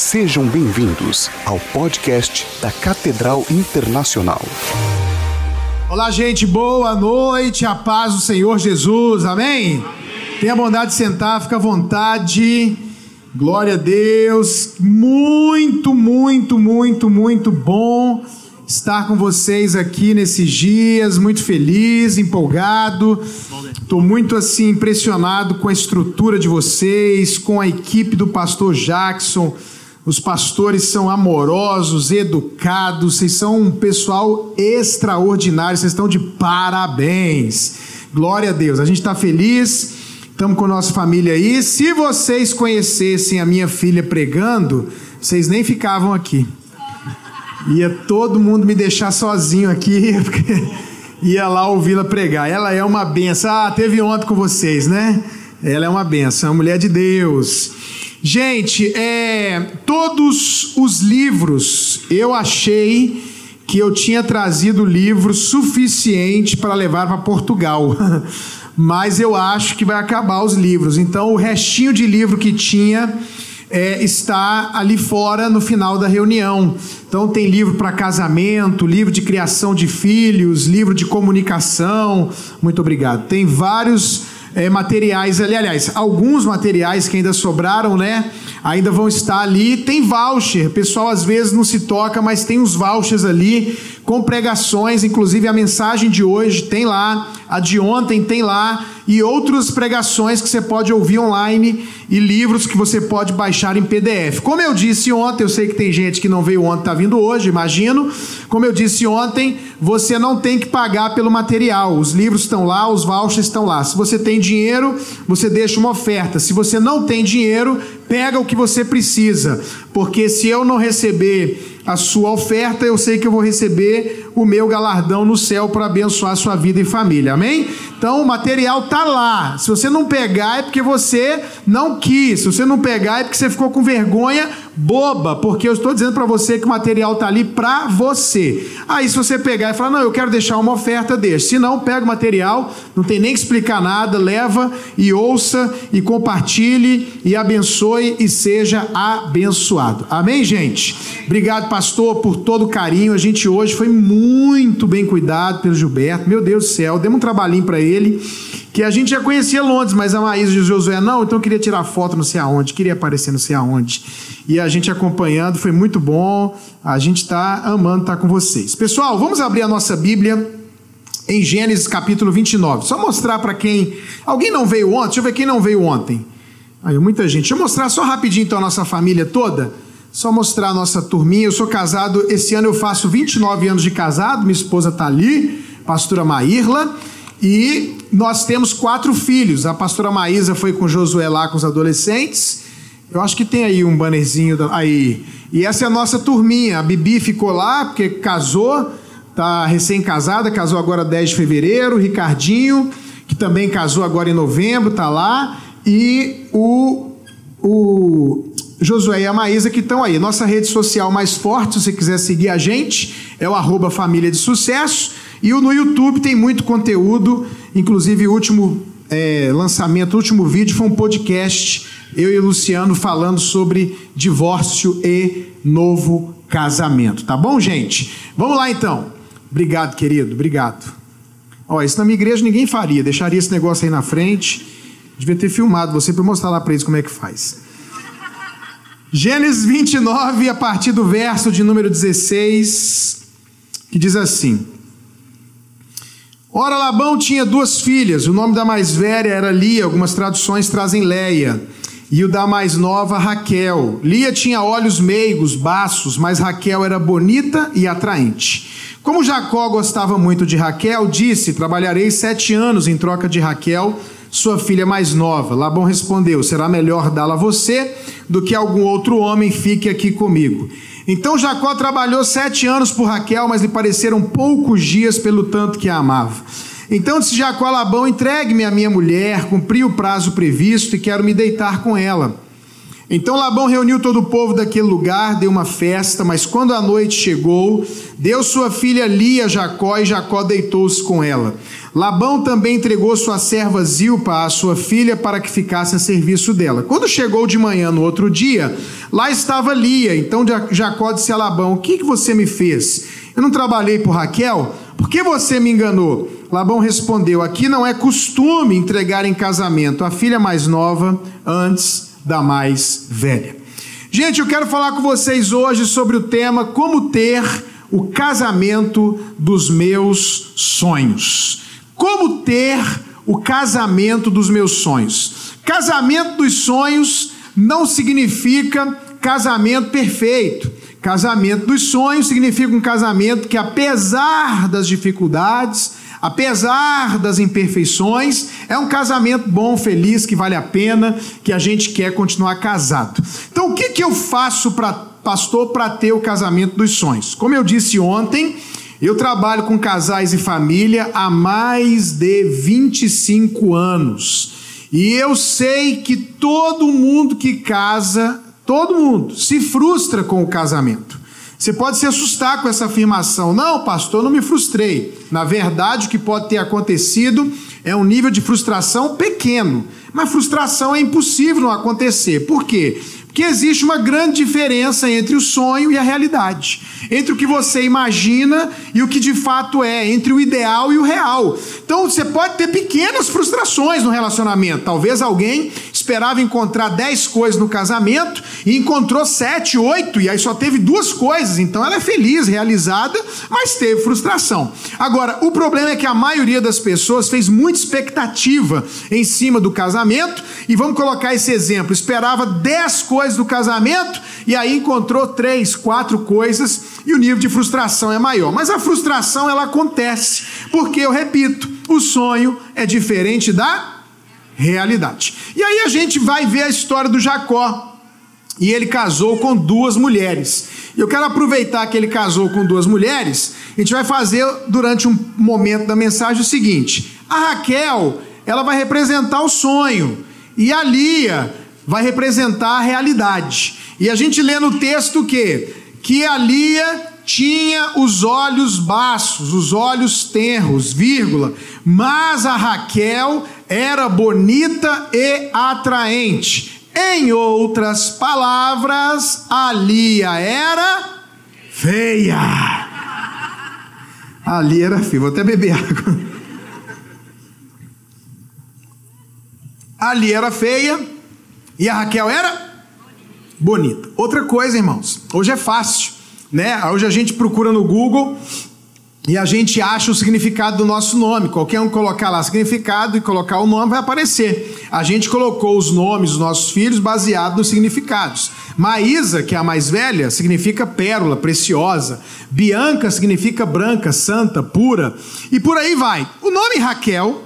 Sejam bem-vindos ao podcast da Catedral Internacional. Olá, gente, boa noite, a paz do Senhor Jesus, amém? Tenha a bondade de sentar, fica à vontade. Glória a Deus, muito, muito, muito, muito bom estar com vocês aqui nesses dias, muito feliz, empolgado. Estou muito assim impressionado com a estrutura de vocês, com a equipe do pastor Jackson. Os pastores são amorosos, educados, vocês são um pessoal extraordinário, vocês estão de parabéns. Glória a Deus, a gente está feliz, estamos com a nossa família aí. Se vocês conhecessem a minha filha pregando, vocês nem ficavam aqui. Ia todo mundo me deixar sozinho aqui, porque ia lá ouvi-la pregar. Ela é uma benção. Ah, teve ontem com vocês, né? Ela é uma benção, é uma mulher de Deus. Gente, é, todos os livros eu achei que eu tinha trazido livro suficiente para levar para Portugal. Mas eu acho que vai acabar os livros. Então, o restinho de livro que tinha é, está ali fora no final da reunião. Então tem livro para casamento, livro de criação de filhos, livro de comunicação. Muito obrigado. Tem vários é, materiais ali, aliás, alguns materiais que ainda sobraram, né? Ainda vão estar ali. Tem voucher, o pessoal às vezes não se toca, mas tem os vouchers ali com pregações, inclusive a mensagem de hoje tem lá, a de ontem tem lá e outras pregações que você pode ouvir online e livros que você pode baixar em PDF. Como eu disse ontem, eu sei que tem gente que não veio ontem, está vindo hoje, imagino. Como eu disse ontem, você não tem que pagar pelo material. Os livros estão lá, os vouchers estão lá. Se você tem dinheiro, você deixa uma oferta. Se você não tem dinheiro, pega o que você precisa. Porque se eu não receber a sua oferta, eu sei que eu vou receber o meu galardão no céu para abençoar a sua vida e família. Amém? Então o material tá lá. Se você não pegar é porque você não quis. Se você não pegar é porque você ficou com vergonha boba, porque eu estou dizendo para você que o material tá ali para você. Aí se você pegar e falar: "Não, eu quero deixar uma oferta desse". Se não, pega o material, não tem nem que explicar nada, leva e ouça e compartilhe e abençoe e seja abençoado. Amém, gente. Obrigado, pastor, por todo o carinho. A gente hoje foi muito bem cuidado pelo Gilberto. Meu Deus do céu, demos um trabalhinho para ele, que a gente já conhecia Londres, mas a Maísa e o Josué não, então queria tirar foto não sei aonde, queria aparecer não sei aonde. E a gente acompanhando, foi muito bom. A gente está amando estar tá com vocês. Pessoal, vamos abrir a nossa Bíblia em Gênesis capítulo 29. Só mostrar para quem. Alguém não veio ontem? Deixa eu ver quem não veio ontem. Aí, muita gente. Deixa eu mostrar só rapidinho então a nossa família toda. Só mostrar a nossa turminha. Eu sou casado, esse ano eu faço 29 anos de casado, minha esposa está ali, pastora Maírla. E nós temos quatro filhos. A pastora Maísa foi com Josué lá com os adolescentes. Eu acho que tem aí um bannerzinho aí. E essa é a nossa turminha. A Bibi ficou lá porque casou, tá recém-casada, casou agora 10 de fevereiro. O Ricardinho, que também casou agora em novembro, tá lá. E o, o Josué e a Maísa que estão aí. Nossa rede social mais forte, se você quiser seguir a gente, é o arroba Família de Sucesso. E no YouTube tem muito conteúdo, inclusive o último é, lançamento, o último vídeo foi um podcast, eu e o Luciano falando sobre divórcio e novo casamento. Tá bom, gente? Vamos lá então. Obrigado, querido, obrigado. Ó, isso na minha igreja ninguém faria, deixaria esse negócio aí na frente. Devia ter filmado você para mostrar lá para eles como é que faz. Gênesis 29, a partir do verso de número 16, que diz assim: Ora, Labão tinha duas filhas, o nome da mais velha era Lia, algumas traduções trazem Leia, e o da mais nova, Raquel. Lia tinha olhos meigos, baços, mas Raquel era bonita e atraente. Como Jacó gostava muito de Raquel, disse: Trabalharei sete anos em troca de Raquel, sua filha mais nova. Labão respondeu: Será melhor dá-la a você do que algum outro homem fique aqui comigo. Então Jacó trabalhou sete anos por Raquel, mas lhe pareceram poucos dias pelo tanto que a amava. Então disse Jacó a Labão: Entregue-me a minha mulher, cumpri o prazo previsto e quero me deitar com ela. Então Labão reuniu todo o povo daquele lugar, deu uma festa, mas quando a noite chegou, deu sua filha Lia a Jacó e Jacó deitou-se com ela. Labão também entregou sua serva Zilpa à sua filha para que ficasse a serviço dela. Quando chegou de manhã no outro dia, lá estava Lia. Então Jacó disse a Labão: O que, você me fez? Eu não trabalhei por Raquel? Por que você me enganou? Labão respondeu: Aqui não é costume entregar em casamento a filha mais nova antes da mais velha. Gente, eu quero falar com vocês hoje sobre o tema Como ter o casamento dos meus sonhos. Como ter o casamento dos meus sonhos? Casamento dos sonhos não significa casamento perfeito. Casamento dos sonhos significa um casamento que, apesar das dificuldades, apesar das imperfeições, é um casamento bom, feliz, que vale a pena, que a gente quer continuar casado. Então, o que, que eu faço para pastor para ter o casamento dos sonhos? Como eu disse ontem, eu trabalho com casais e família há mais de 25 anos. E eu sei que todo mundo que casa, todo mundo se frustra com o casamento. Você pode se assustar com essa afirmação. Não, pastor, não me frustrei. Na verdade, o que pode ter acontecido é um nível de frustração pequeno. Mas frustração é impossível não acontecer. Por quê? Porque existe uma grande diferença entre o sonho e a realidade, entre o que você imagina e o que de fato é, entre o ideal e o real. Então você pode ter pequenas frustrações no relacionamento. Talvez alguém esperava encontrar 10 coisas no casamento e encontrou 7, 8, e aí só teve duas coisas. Então ela é feliz, realizada, mas teve frustração. Agora, o problema é que a maioria das pessoas fez muita expectativa em cima do casamento, e vamos colocar esse exemplo: esperava 10 coisas do casamento e aí encontrou 3, 4 coisas, e o nível de frustração é maior. Mas a frustração ela acontece, porque eu repito, o sonho é diferente da realidade. E aí a gente vai ver a história do Jacó. E ele casou com duas mulheres. Eu quero aproveitar que ele casou com duas mulheres. A gente vai fazer durante um momento da mensagem o seguinte: a Raquel, ela vai representar o sonho, e a Lia vai representar a realidade. E a gente lê no texto que que a Lia tinha os olhos baços, os olhos tenros, vírgula, mas a Raquel era bonita e atraente. Em outras palavras, a Lia era feia. A Lia era feia. Vou até beber água. A Lia era feia e a Raquel era bonita. Outra coisa, irmãos, hoje é fácil, né? Hoje a gente procura no Google e a gente acha o significado do nosso nome. Qualquer um colocar lá significado e colocar o nome vai aparecer. A gente colocou os nomes dos nossos filhos baseado nos significados. Maísa, que é a mais velha, significa pérola, preciosa. Bianca significa branca, santa, pura. E por aí vai. O nome Raquel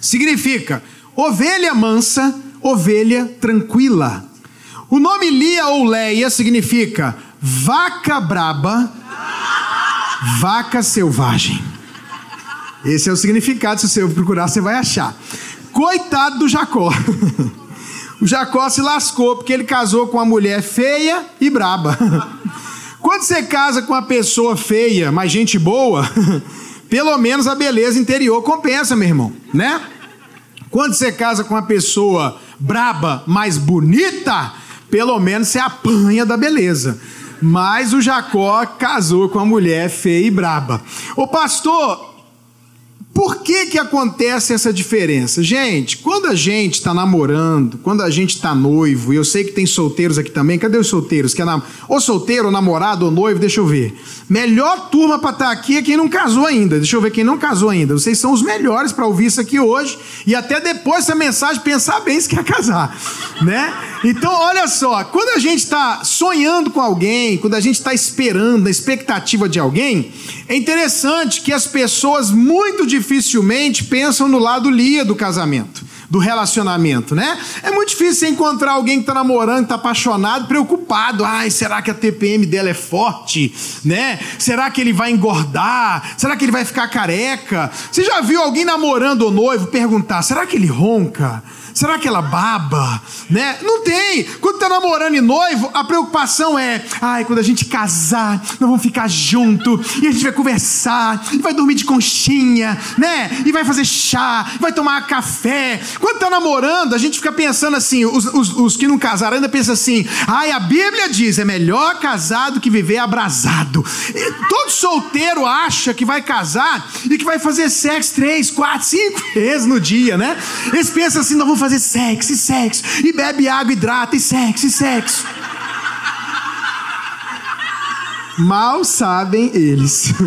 significa ovelha mansa, ovelha tranquila. O nome Lia ou Leia significa vaca braba Vaca selvagem. Esse é o significado, se você procurar, você vai achar. Coitado do Jacó. O Jacó se lascou porque ele casou com uma mulher feia e braba. Quando você casa com uma pessoa feia, mas gente boa, pelo menos a beleza interior compensa, meu irmão, né? Quando você casa com uma pessoa braba, mas bonita, pelo menos você apanha da beleza. Mas o Jacó casou com uma mulher feia e braba. O pastor, por que que acontece essa diferença? Gente, quando a gente está namorando, quando a gente está noivo, e eu sei que tem solteiros aqui também, cadê os solteiros? Que é. Ou solteiro, ou namorado, ou noivo, deixa eu ver. Melhor turma para estar tá aqui é quem não casou ainda. Deixa eu ver quem não casou ainda. Vocês são os melhores para ouvir isso aqui hoje e até depois dessa mensagem pensar bem se quer casar, né? Então, olha só, quando a gente está sonhando com alguém, quando a gente está esperando, na expectativa de alguém, é interessante que as pessoas muito dificilmente pensam no lado Lia do casamento, do relacionamento, né? É muito difícil encontrar alguém que está namorando, está apaixonado, preocupado. Ai, será que a TPM dela é forte, né? Será que ele vai engordar? Será que ele vai ficar careca? Você já viu alguém namorando ou noivo perguntar: será que ele ronca? Será que ela baba? Né? Não tem. Quando tá namorando e noivo, a preocupação é: ai, quando a gente casar, nós vamos ficar junto, e a gente vai conversar, e vai dormir de conchinha, né? E vai fazer chá, vai tomar café. Quando tá namorando, a gente fica pensando assim: os, os, os que não casaram ainda pensam assim: ai, a Bíblia diz, é melhor casar do que viver abrasado. E todo solteiro acha que vai casar e que vai fazer sexo três, quatro, cinco vezes no dia, né? Eles pensam assim: nós vamos fazer sexo e sexo, e bebe água, hidrata, e sexo e sexo. Mal sabem eles.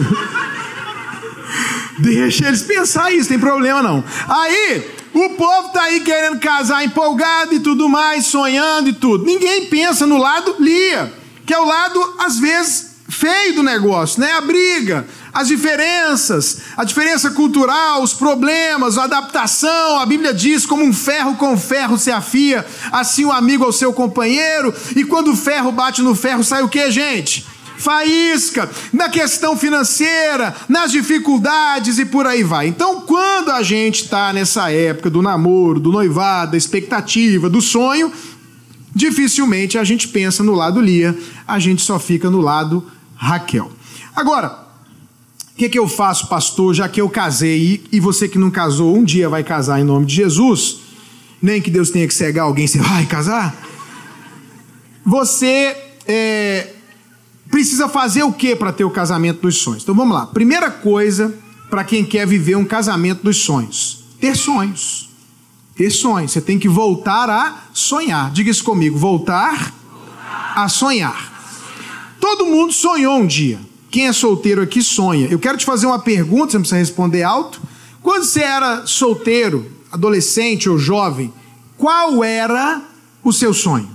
Deixa eles pensar isso, tem problema não. Aí, o povo tá aí querendo casar empolgado e tudo mais, sonhando e tudo. Ninguém pensa no lado lia, que é o lado, às vezes, feio do negócio, né? A briga, as diferenças, a diferença cultural, os problemas, a adaptação. A Bíblia diz: como um ferro com ferro se afia, assim o um amigo ao seu companheiro. E quando o ferro bate no ferro, sai o que, gente? Faísca, na questão financeira, nas dificuldades e por aí vai. Então, quando a gente está nessa época do namoro, do noivado, da expectativa, do sonho, dificilmente a gente pensa no lado Lia, a gente só fica no lado Raquel. Agora, o que, que eu faço, pastor, já que eu casei e você que não casou um dia vai casar em nome de Jesus? Nem que Deus tenha que cegar alguém, você vai casar? Você é, precisa fazer o que para ter o casamento dos sonhos? Então vamos lá. Primeira coisa para quem quer viver um casamento dos sonhos: ter sonhos. Ter sonhos. Você tem que voltar a sonhar. Diga isso comigo: voltar a sonhar. Todo mundo sonhou um dia. Quem é solteiro aqui sonha. Eu quero te fazer uma pergunta, você não precisa responder alto. Quando você era solteiro, adolescente ou jovem, qual era o seu sonho?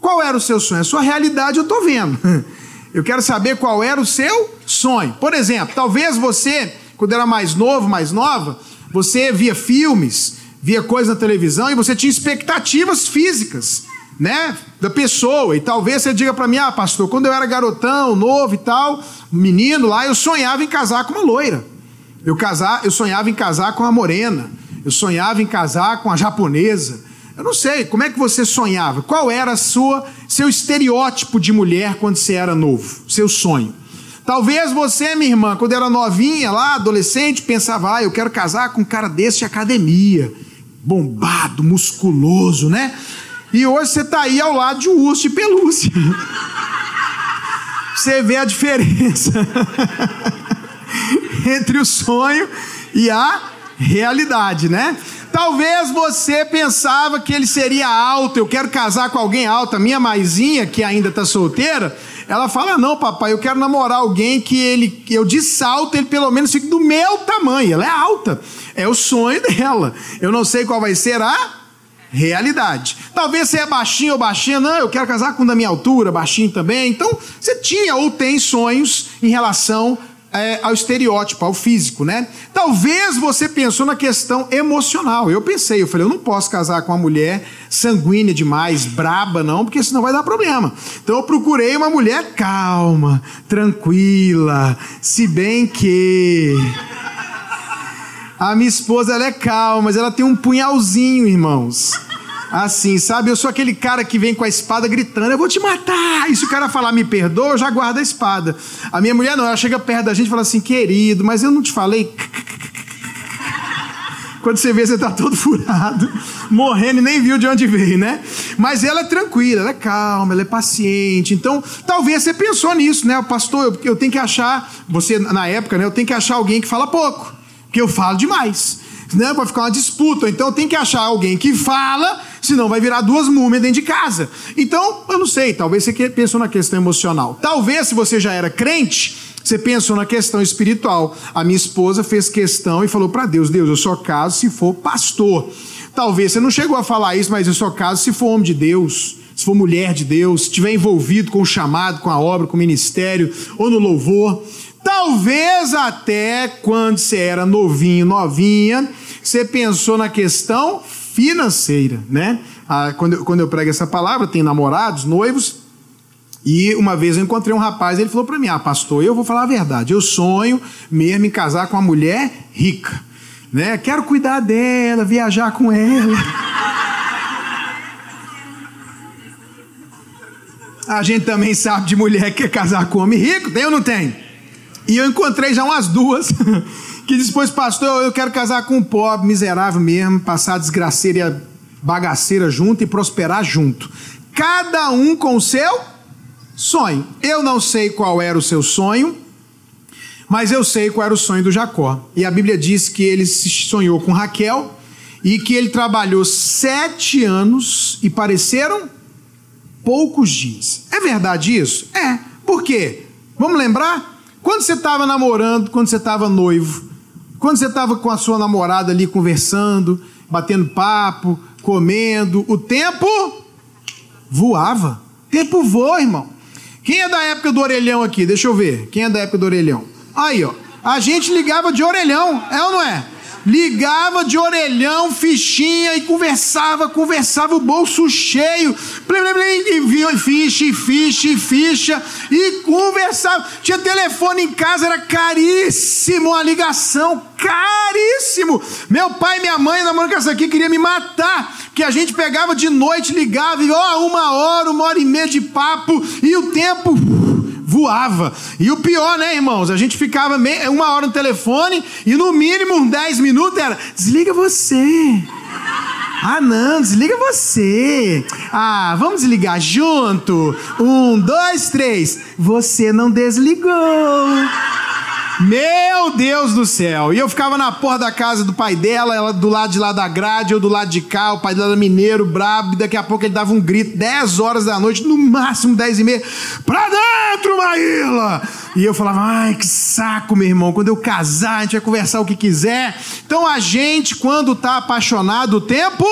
Qual era o seu sonho? A sua realidade eu estou vendo. Eu quero saber qual era o seu sonho. Por exemplo, talvez você, quando era mais novo, mais nova, você via filmes, via coisas na televisão e você tinha expectativas físicas né, da pessoa. E talvez você diga para mim, ah, pastor, quando eu era garotão, novo e tal, menino lá, eu sonhava em casar com uma loira. Eu casar, eu sonhava em casar com a morena. Eu sonhava em casar com a japonesa. Eu não sei, como é que você sonhava? Qual era a sua seu estereótipo de mulher quando você era novo? Seu sonho? Talvez você, minha irmã, quando era novinha, lá, adolescente, pensava, ah, eu quero casar com um cara desse de academia, bombado, musculoso, né? E hoje você está aí ao lado de um urso de pelúcia. Você vê a diferença entre o sonho e a realidade, né? Talvez você pensava que ele seria alto, eu quero casar com alguém alto. A minha maisinha, que ainda está solteira, ela fala: Não, papai, eu quero namorar alguém que ele, eu de salto, ele pelo menos fique do meu tamanho. Ela é alta, é o sonho dela. Eu não sei qual vai ser a realidade. Talvez você é baixinho ou baixinha, não, eu quero casar com da minha altura, baixinho também. Então, você tinha ou tem sonhos em relação é, ao estereótipo, ao físico, né? Talvez você pensou na questão emocional. Eu pensei, eu falei, eu não posso casar com uma mulher sanguínea demais, braba, não, porque senão vai dar problema. Então eu procurei uma mulher calma, tranquila, se bem que a minha esposa ela é calma, mas ela tem um punhalzinho, irmãos. Assim, sabe? Eu sou aquele cara que vem com a espada gritando: Eu vou te matar! E se o cara falar me perdoa, eu já guardo a espada. A minha mulher não, ela chega perto da gente e fala assim: Querido, mas eu não te falei. Quando você vê, você tá todo furado, morrendo e nem viu de onde veio, né? Mas ela é tranquila, ela é calma, ela é paciente. Então, talvez você pensou nisso, né? Pastor, eu, eu tenho que achar, você na época, né? Eu tenho que achar alguém que fala pouco porque eu falo demais. Né? Vai ficar uma disputa. Então tem que achar alguém que fala, senão vai virar duas múmias dentro de casa. Então, eu não sei, talvez você pensou na questão emocional. Talvez, se você já era crente, você pensou na questão espiritual. A minha esposa fez questão e falou para Deus: Deus, eu só caso se for pastor. Talvez você não chegou a falar isso, mas eu só caso se for homem de Deus se for mulher de Deus, se estiver envolvido com o chamado, com a obra, com o ministério ou no louvor. Talvez até quando você era novinho, novinha, você pensou na questão financeira, né? Ah, quando, eu, quando eu prego essa palavra, tem namorados, noivos, e uma vez eu encontrei um rapaz, ele falou para mim: Ah, pastor, eu vou falar a verdade, eu sonho mesmo em casar com uma mulher rica. né? Quero cuidar dela, viajar com ela. A gente também sabe de mulher que quer casar com homem rico, tem ou não tem? E eu encontrei já umas duas que depois, pastor, eu quero casar com um pobre, miserável mesmo, passar desgraceira e bagaceira junto e prosperar junto. Cada um com o seu sonho. Eu não sei qual era o seu sonho, mas eu sei qual era o sonho do Jacó. E a Bíblia diz que ele se sonhou com Raquel e que ele trabalhou sete anos e pareceram poucos dias. É verdade isso? É. Por quê? Vamos lembrar? Quando você estava namorando, quando você estava noivo, quando você estava com a sua namorada ali conversando, batendo papo, comendo, o tempo voava. O tempo voa, irmão. Quem é da época do orelhão aqui? Deixa eu ver. Quem é da época do orelhão? Aí, ó. A gente ligava de orelhão, é ou não é? Ligava de orelhão, fichinha e conversava, conversava o bolso cheio, ficha, ficha, ficha, e conversava. Tinha telefone em casa, era caríssimo a ligação, caríssimo. Meu pai e minha mãe, namorando com essa aqui, queria me matar, que a gente pegava de noite, ligava, e ó, uma hora, uma hora e meia de papo, e o tempo voava. E o pior, né, irmãos? A gente ficava uma hora no telefone e no mínimo 10 minutos era: desliga você. Ah, não, desliga você. Ah, vamos desligar junto. Um, dois, três. Você não desligou. Meu Deus do céu! E eu ficava na porta da casa do pai dela, ela do lado de lá da grade, eu do lado de cá, o pai dela mineiro, brabo, e daqui a pouco ele dava um grito, 10 horas da noite, no máximo 10 e meia, pra dentro, Maíla! E eu falava, ai, que saco, meu irmão, quando eu casar, a gente vai conversar o que quiser. Então a gente, quando tá apaixonado, o tempo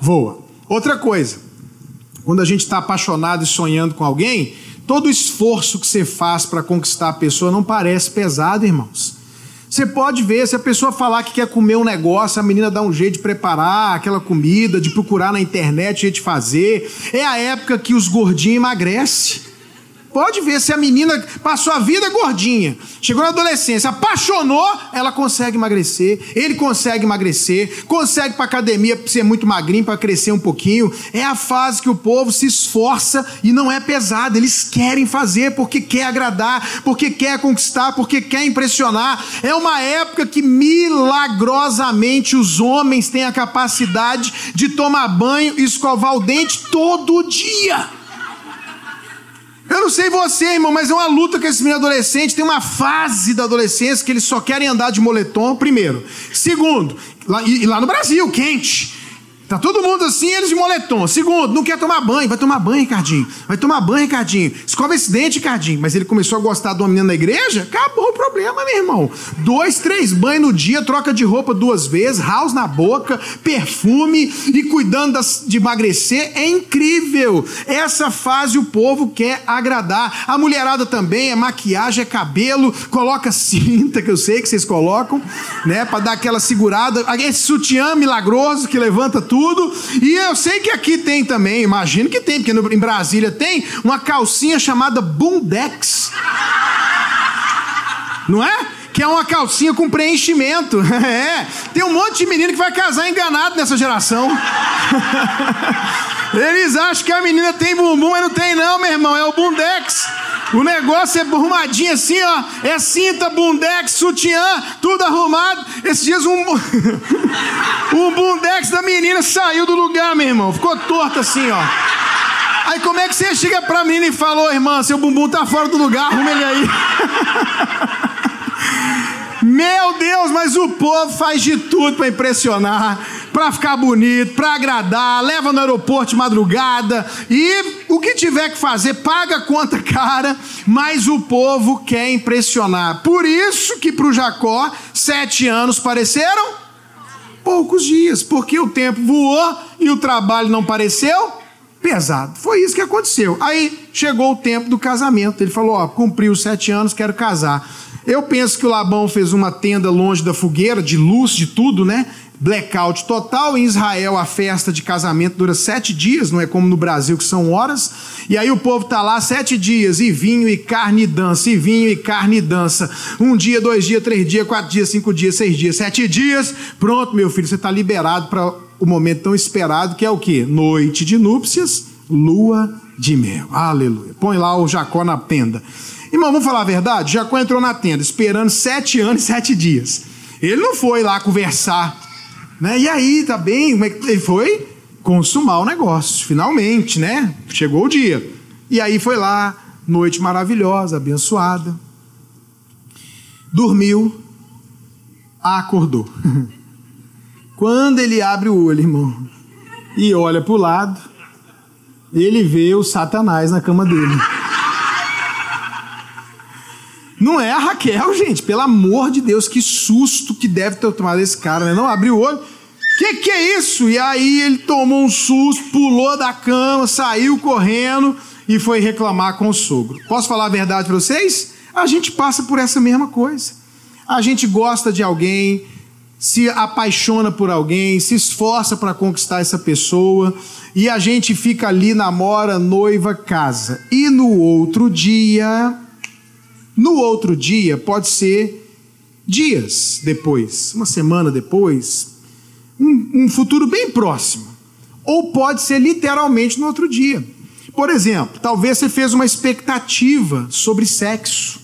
voa. Outra coisa, quando a gente está apaixonado e sonhando com alguém, Todo esforço que você faz para conquistar a pessoa não parece pesado, irmãos. Você pode ver, se a pessoa falar que quer comer um negócio, a menina dá um jeito de preparar aquela comida, de procurar na internet jeito de fazer. É a época que os gordinhos emagrecem. Pode ver se a menina passou a vida gordinha, chegou na adolescência, apaixonou, ela consegue emagrecer, ele consegue emagrecer, consegue para academia ser muito magrinho para crescer um pouquinho. É a fase que o povo se esforça e não é pesado. Eles querem fazer porque quer agradar, porque quer conquistar, porque quer impressionar. É uma época que milagrosamente os homens têm a capacidade de tomar banho e escovar o dente todo dia. Eu não sei você, irmão, mas é uma luta com esse menino adolescente. Tem uma fase da adolescência que eles só querem andar de moletom, primeiro. Segundo, lá, e, e lá no Brasil, quente. Tá todo mundo assim, eles de moletom. Segundo, não quer tomar banho. Vai tomar banho, Ricardinho. Vai tomar banho, Ricardinho. Escova esse dente, Ricardinho. Mas ele começou a gostar de uma menina na igreja? Acabou o problema, meu irmão. Dois, três banhos no dia, troca de roupa duas vezes, house na boca, perfume e cuidando das, de emagrecer. É incrível. Essa fase o povo quer agradar. A mulherada também, é maquiagem, é cabelo, coloca cinta, que eu sei que vocês colocam, né? Pra dar aquela segurada. Esse sutiã milagroso que levanta tudo tudo. E eu sei que aqui tem também, imagino que tem, porque no, em Brasília tem uma calcinha chamada Bundex. Não é? Que é uma calcinha com preenchimento. É. Tem um monte de menino que vai casar enganado nessa geração. Eles acham que a menina tem bumbum, mas não tem, não, meu irmão. É o Bundex. O negócio é arrumadinho assim, ó. É cinta, bundex, sutiã, tudo arrumado. Esses dias um. um bundex da menina saiu do lugar, meu irmão. Ficou torto assim, ó. Aí como é que você chega pra menina e falou, irmã, seu bumbum tá fora do lugar, arruma ele aí. Meu Deus, mas o povo faz de tudo para impressionar para ficar bonito, para agradar, leva no aeroporto de madrugada e o que tiver que fazer, paga a conta cara, mas o povo quer impressionar. Por isso que para o Jacó, sete anos pareceram poucos dias, porque o tempo voou e o trabalho não pareceu pesado. Foi isso que aconteceu. Aí chegou o tempo do casamento. Ele falou: Ó, cumpriu os sete anos, quero casar. Eu penso que o Labão fez uma tenda longe da fogueira, de luz, de tudo, né? Blackout total. Em Israel, a festa de casamento dura sete dias, não é como no Brasil, que são horas. E aí o povo tá lá sete dias, e vinho, e carne, e dança, e vinho, e carne, e dança. Um dia, dois dias, três dias, quatro dias, cinco dias, seis dias, sete dias. Pronto, meu filho, você está liberado para o momento tão esperado, que é o quê? Noite de núpcias, lua de mel. Aleluia. Põe lá o Jacó na tenda. Irmão, vamos falar a verdade? Jacó entrou na tenda, esperando sete anos e sete dias. Ele não foi lá conversar né? E aí, tá bem? Como é que ele foi consumar o negócio, finalmente, né? Chegou o dia. E aí foi lá, noite maravilhosa, abençoada. Dormiu, acordou. Quando ele abre o olho, irmão, e olha para o lado, ele vê o Satanás na cama dele. Não é a Raquel, gente. Pelo amor de Deus, que susto que deve ter tomado esse cara, né? Não abriu o olho. Que que é isso? E aí ele tomou um susto, pulou da cama, saiu correndo e foi reclamar com o sogro. Posso falar a verdade para vocês? A gente passa por essa mesma coisa. A gente gosta de alguém, se apaixona por alguém, se esforça para conquistar essa pessoa e a gente fica ali, namora, noiva, casa. E no outro dia, no outro dia, pode ser dias depois, uma semana depois, um, um futuro bem próximo. Ou pode ser literalmente no outro dia. Por exemplo, talvez você fez uma expectativa sobre sexo.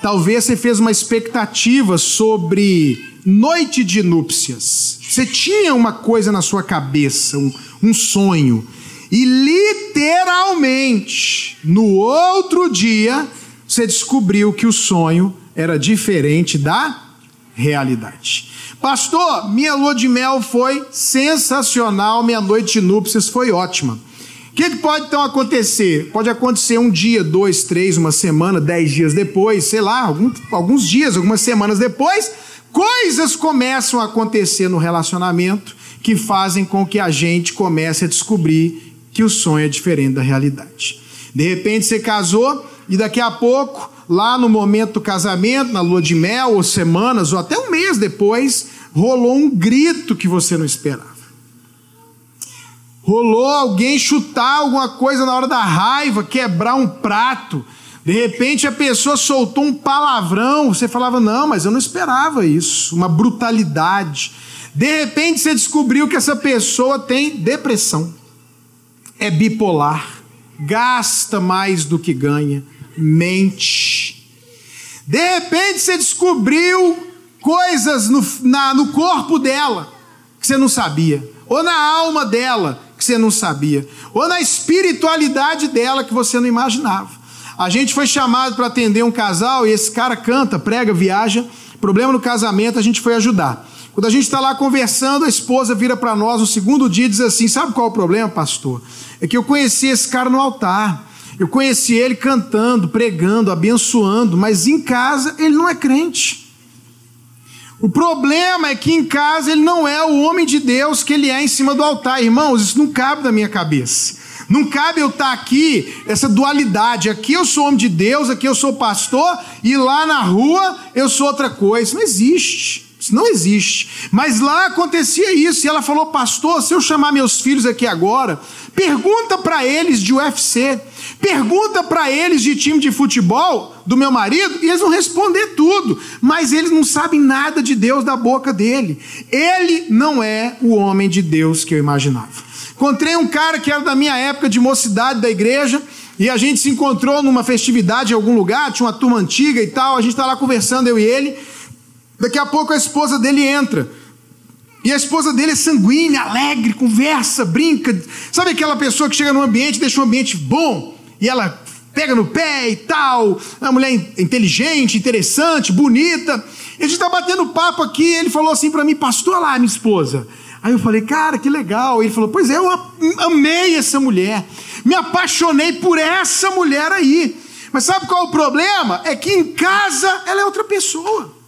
Talvez você fez uma expectativa sobre noite de núpcias. Você tinha uma coisa na sua cabeça, um, um sonho. E literalmente, no outro dia, você descobriu que o sonho era diferente da realidade. Pastor, minha lua de mel foi sensacional, minha noite de núpcias foi ótima. O que, que, pode então acontecer? Pode acontecer um dia, dois, três, uma semana, dez dias depois, sei lá, algum, alguns dias, algumas semanas depois, coisas começam a acontecer no relacionamento que fazem com que a gente comece a descobrir que o sonho é diferente da realidade. De repente você casou, e daqui a pouco, lá no momento do casamento, na lua de mel, ou semanas, ou até um mês depois, rolou um grito que você não esperava. Rolou alguém chutar alguma coisa na hora da raiva, quebrar um prato. De repente a pessoa soltou um palavrão, você falava, não, mas eu não esperava isso, uma brutalidade. De repente você descobriu que essa pessoa tem depressão, é bipolar, gasta mais do que ganha mente. De repente você descobriu coisas no, na, no corpo dela que você não sabia, ou na alma dela que você não sabia, ou na espiritualidade dela que você não imaginava. A gente foi chamado para atender um casal e esse cara canta, prega, viaja. Problema no casamento, a gente foi ajudar. Quando a gente está lá conversando, a esposa vira para nós no segundo dia e diz assim: Sabe qual é o problema, pastor? É que eu conheci esse cara no altar. Eu conheci ele cantando, pregando, abençoando, mas em casa ele não é crente. O problema é que em casa ele não é o homem de Deus que ele é em cima do altar. Irmãos, isso não cabe na minha cabeça. Não cabe eu estar aqui, essa dualidade. Aqui eu sou homem de Deus, aqui eu sou pastor, e lá na rua eu sou outra coisa. Isso não existe. Isso não existe. Mas lá acontecia isso. E ela falou, pastor, se eu chamar meus filhos aqui agora, pergunta para eles de UFC. Pergunta para eles de time de futebol do meu marido e eles vão responder tudo, mas eles não sabem nada de Deus da boca dele. Ele não é o homem de Deus que eu imaginava. Encontrei um cara que era da minha época de mocidade da igreja e a gente se encontrou numa festividade em algum lugar, tinha uma turma antiga e tal, a gente está lá conversando, eu e ele. Daqui a pouco a esposa dele entra. E a esposa dele é sanguínea, alegre, conversa, brinca. Sabe aquela pessoa que chega num ambiente e deixa um ambiente bom? E ela pega no pé e tal, é uma mulher inteligente, interessante, bonita. E a gente está batendo papo aqui, ele falou assim para mim, pastor lá, minha esposa. Aí eu falei, cara, que legal. Ele falou, pois é, eu amei essa mulher, me apaixonei por essa mulher aí. Mas sabe qual é o problema? É que em casa ela é outra pessoa.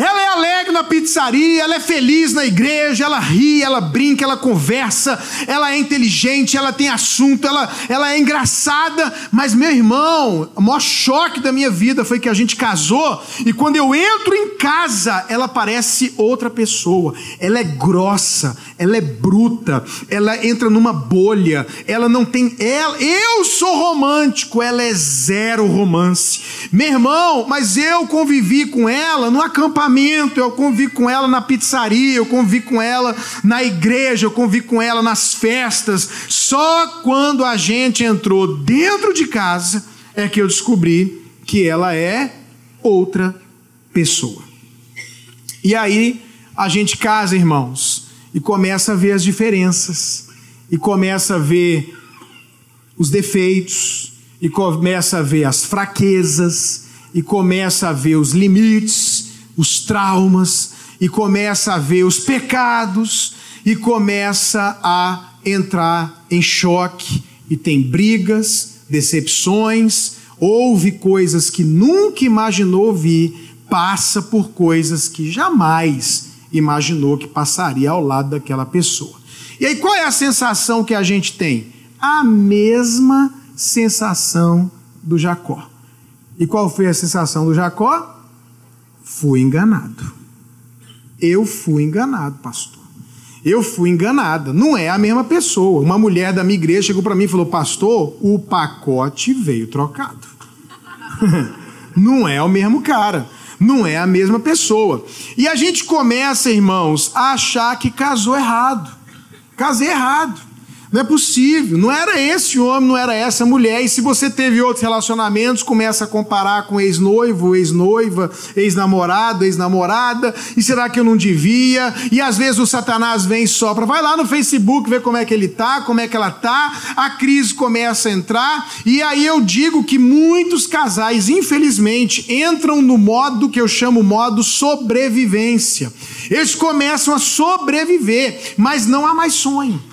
Ela é alegre na pizzaria, ela é feliz na igreja, ela ri, ela brinca, ela conversa, ela é inteligente, ela tem assunto, ela, ela é engraçada. Mas, meu irmão, o maior choque da minha vida foi que a gente casou e quando eu entro em casa, ela parece outra pessoa. Ela é grossa, ela é bruta, ela entra numa bolha, ela não tem. Ela, eu sou romântico, ela é zero romance. Meu irmão, mas eu convivi com ela no acampamento eu convivi com ela na pizzaria, eu convivi com ela na igreja, eu convivi com ela nas festas. Só quando a gente entrou dentro de casa é que eu descobri que ela é outra pessoa. E aí a gente casa, irmãos, e começa a ver as diferenças, e começa a ver os defeitos, e começa a ver as fraquezas, e começa a ver os limites, os traumas, e começa a ver os pecados, e começa a entrar em choque, e tem brigas, decepções, ouve coisas que nunca imaginou ouvir, passa por coisas que jamais imaginou que passaria ao lado daquela pessoa. E aí qual é a sensação que a gente tem? A mesma sensação do Jacó. E qual foi a sensação do Jacó? Fui enganado. Eu fui enganado, pastor. Eu fui enganada. Não é a mesma pessoa. Uma mulher da minha igreja chegou para mim e falou: Pastor, o pacote veio trocado. Não é o mesmo cara. Não é a mesma pessoa. E a gente começa, irmãos, a achar que casou errado. Casei errado. Não é possível, não era esse homem, não era essa mulher. E se você teve outros relacionamentos, começa a comparar com ex-noivo, ex-noiva, ex-namorado, ex-namorada. E será que eu não devia? E às vezes o Satanás vem e sopra. Vai lá no Facebook ver como é que ele tá, como é que ela tá. A crise começa a entrar. E aí eu digo que muitos casais, infelizmente, entram no modo que eu chamo modo sobrevivência. Eles começam a sobreviver, mas não há mais sonho.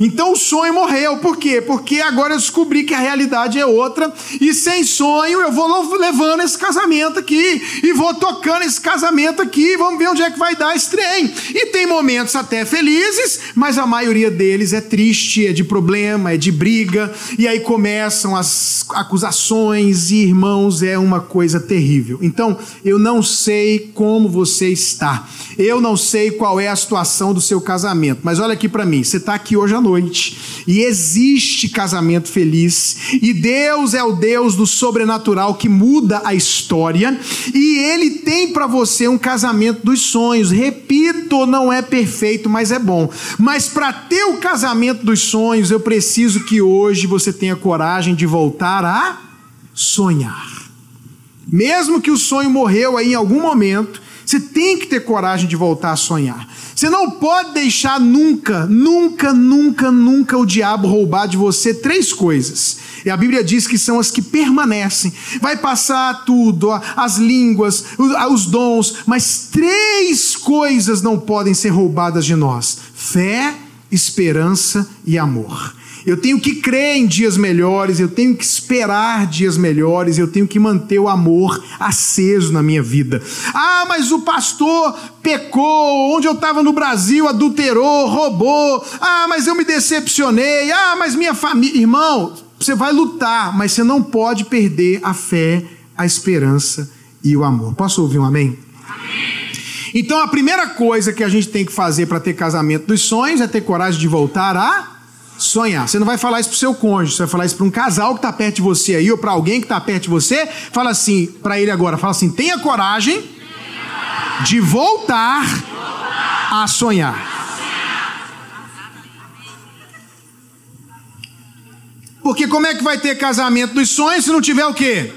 Então o sonho morreu. Por quê? Porque agora eu descobri que a realidade é outra. E sem sonho eu vou levando esse casamento aqui. E vou tocando esse casamento aqui. Vamos ver onde é que vai dar esse trem. E tem momentos até felizes, mas a maioria deles é triste, é de problema, é de briga. E aí começam as acusações. E irmãos, é uma coisa terrível. Então eu não sei como você está. Eu não sei qual é a situação do seu casamento. Mas olha aqui para mim. Você está aqui hoje à noite noite. E existe casamento feliz. E Deus é o Deus do sobrenatural que muda a história. E Ele tem para você um casamento dos sonhos. Repito, não é perfeito, mas é bom. Mas para ter o casamento dos sonhos, eu preciso que hoje você tenha coragem de voltar a sonhar. Mesmo que o sonho morreu aí em algum momento, você tem que ter coragem de voltar a sonhar. Você não pode deixar nunca, nunca, nunca, nunca o diabo roubar de você três coisas. E a Bíblia diz que são as que permanecem. Vai passar tudo, as línguas, os dons, mas três coisas não podem ser roubadas de nós: fé, esperança e amor. Eu tenho que crer em dias melhores, eu tenho que esperar dias melhores, eu tenho que manter o amor aceso na minha vida. Ah, mas o pastor pecou, onde eu estava no Brasil adulterou, roubou. Ah, mas eu me decepcionei. Ah, mas minha família. Irmão, você vai lutar, mas você não pode perder a fé, a esperança e o amor. Posso ouvir um amém? Amém. Então a primeira coisa que a gente tem que fazer para ter casamento dos sonhos é ter coragem de voltar a sonhar. Você não vai falar isso pro seu cônjuge, você vai falar isso para um casal que está perto de você aí, ou para alguém que está perto de você. Fala assim para ele agora, fala assim: tenha coragem de voltar a sonhar. Porque como é que vai ter casamento dos sonhos se não tiver o quê?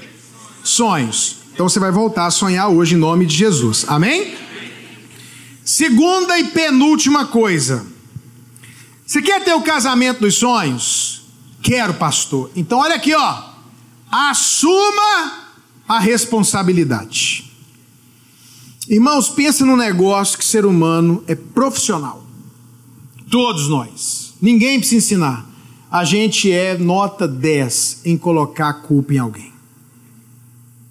Sonhos. Então você vai voltar a sonhar hoje em nome de Jesus. Amém? Segunda e penúltima coisa. Você quer ter o casamento dos sonhos? Quero, pastor. Então olha aqui, ó. Assuma a responsabilidade. Irmãos, pense num negócio que ser humano é profissional. Todos nós. Ninguém precisa ensinar. A gente é nota 10 em colocar a culpa em alguém.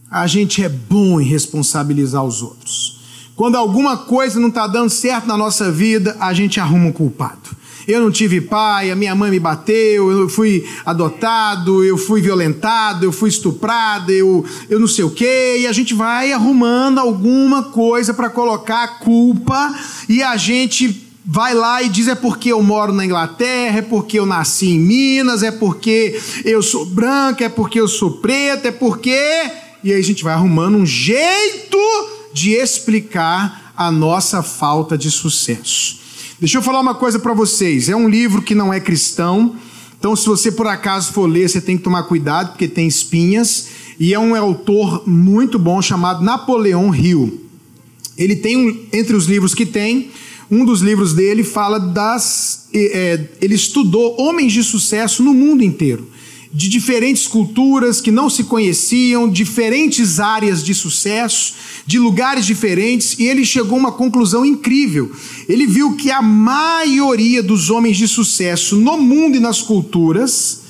A gente é bom em responsabilizar os outros. Quando alguma coisa não está dando certo na nossa vida, a gente arruma um culpado. Eu não tive pai, a minha mãe me bateu, eu fui adotado, eu fui violentado, eu fui estuprado, eu, eu não sei o quê, e a gente vai arrumando alguma coisa para colocar a culpa e a gente vai lá e diz é porque eu moro na Inglaterra, é porque eu nasci em Minas, é porque eu sou branca, é porque eu sou preta, é porque. E aí a gente vai arrumando um jeito de explicar a nossa falta de sucesso. Deixa eu falar uma coisa para vocês: é um livro que não é cristão, então se você por acaso for ler, você tem que tomar cuidado, porque tem espinhas, e é um autor muito bom chamado Napoleão Hill. Ele tem, um, entre os livros que tem, um dos livros dele fala das. É, ele estudou homens de sucesso no mundo inteiro, de diferentes culturas que não se conheciam, diferentes áreas de sucesso, de lugares diferentes, e ele chegou a uma conclusão incrível. Ele viu que a maioria dos homens de sucesso no mundo e nas culturas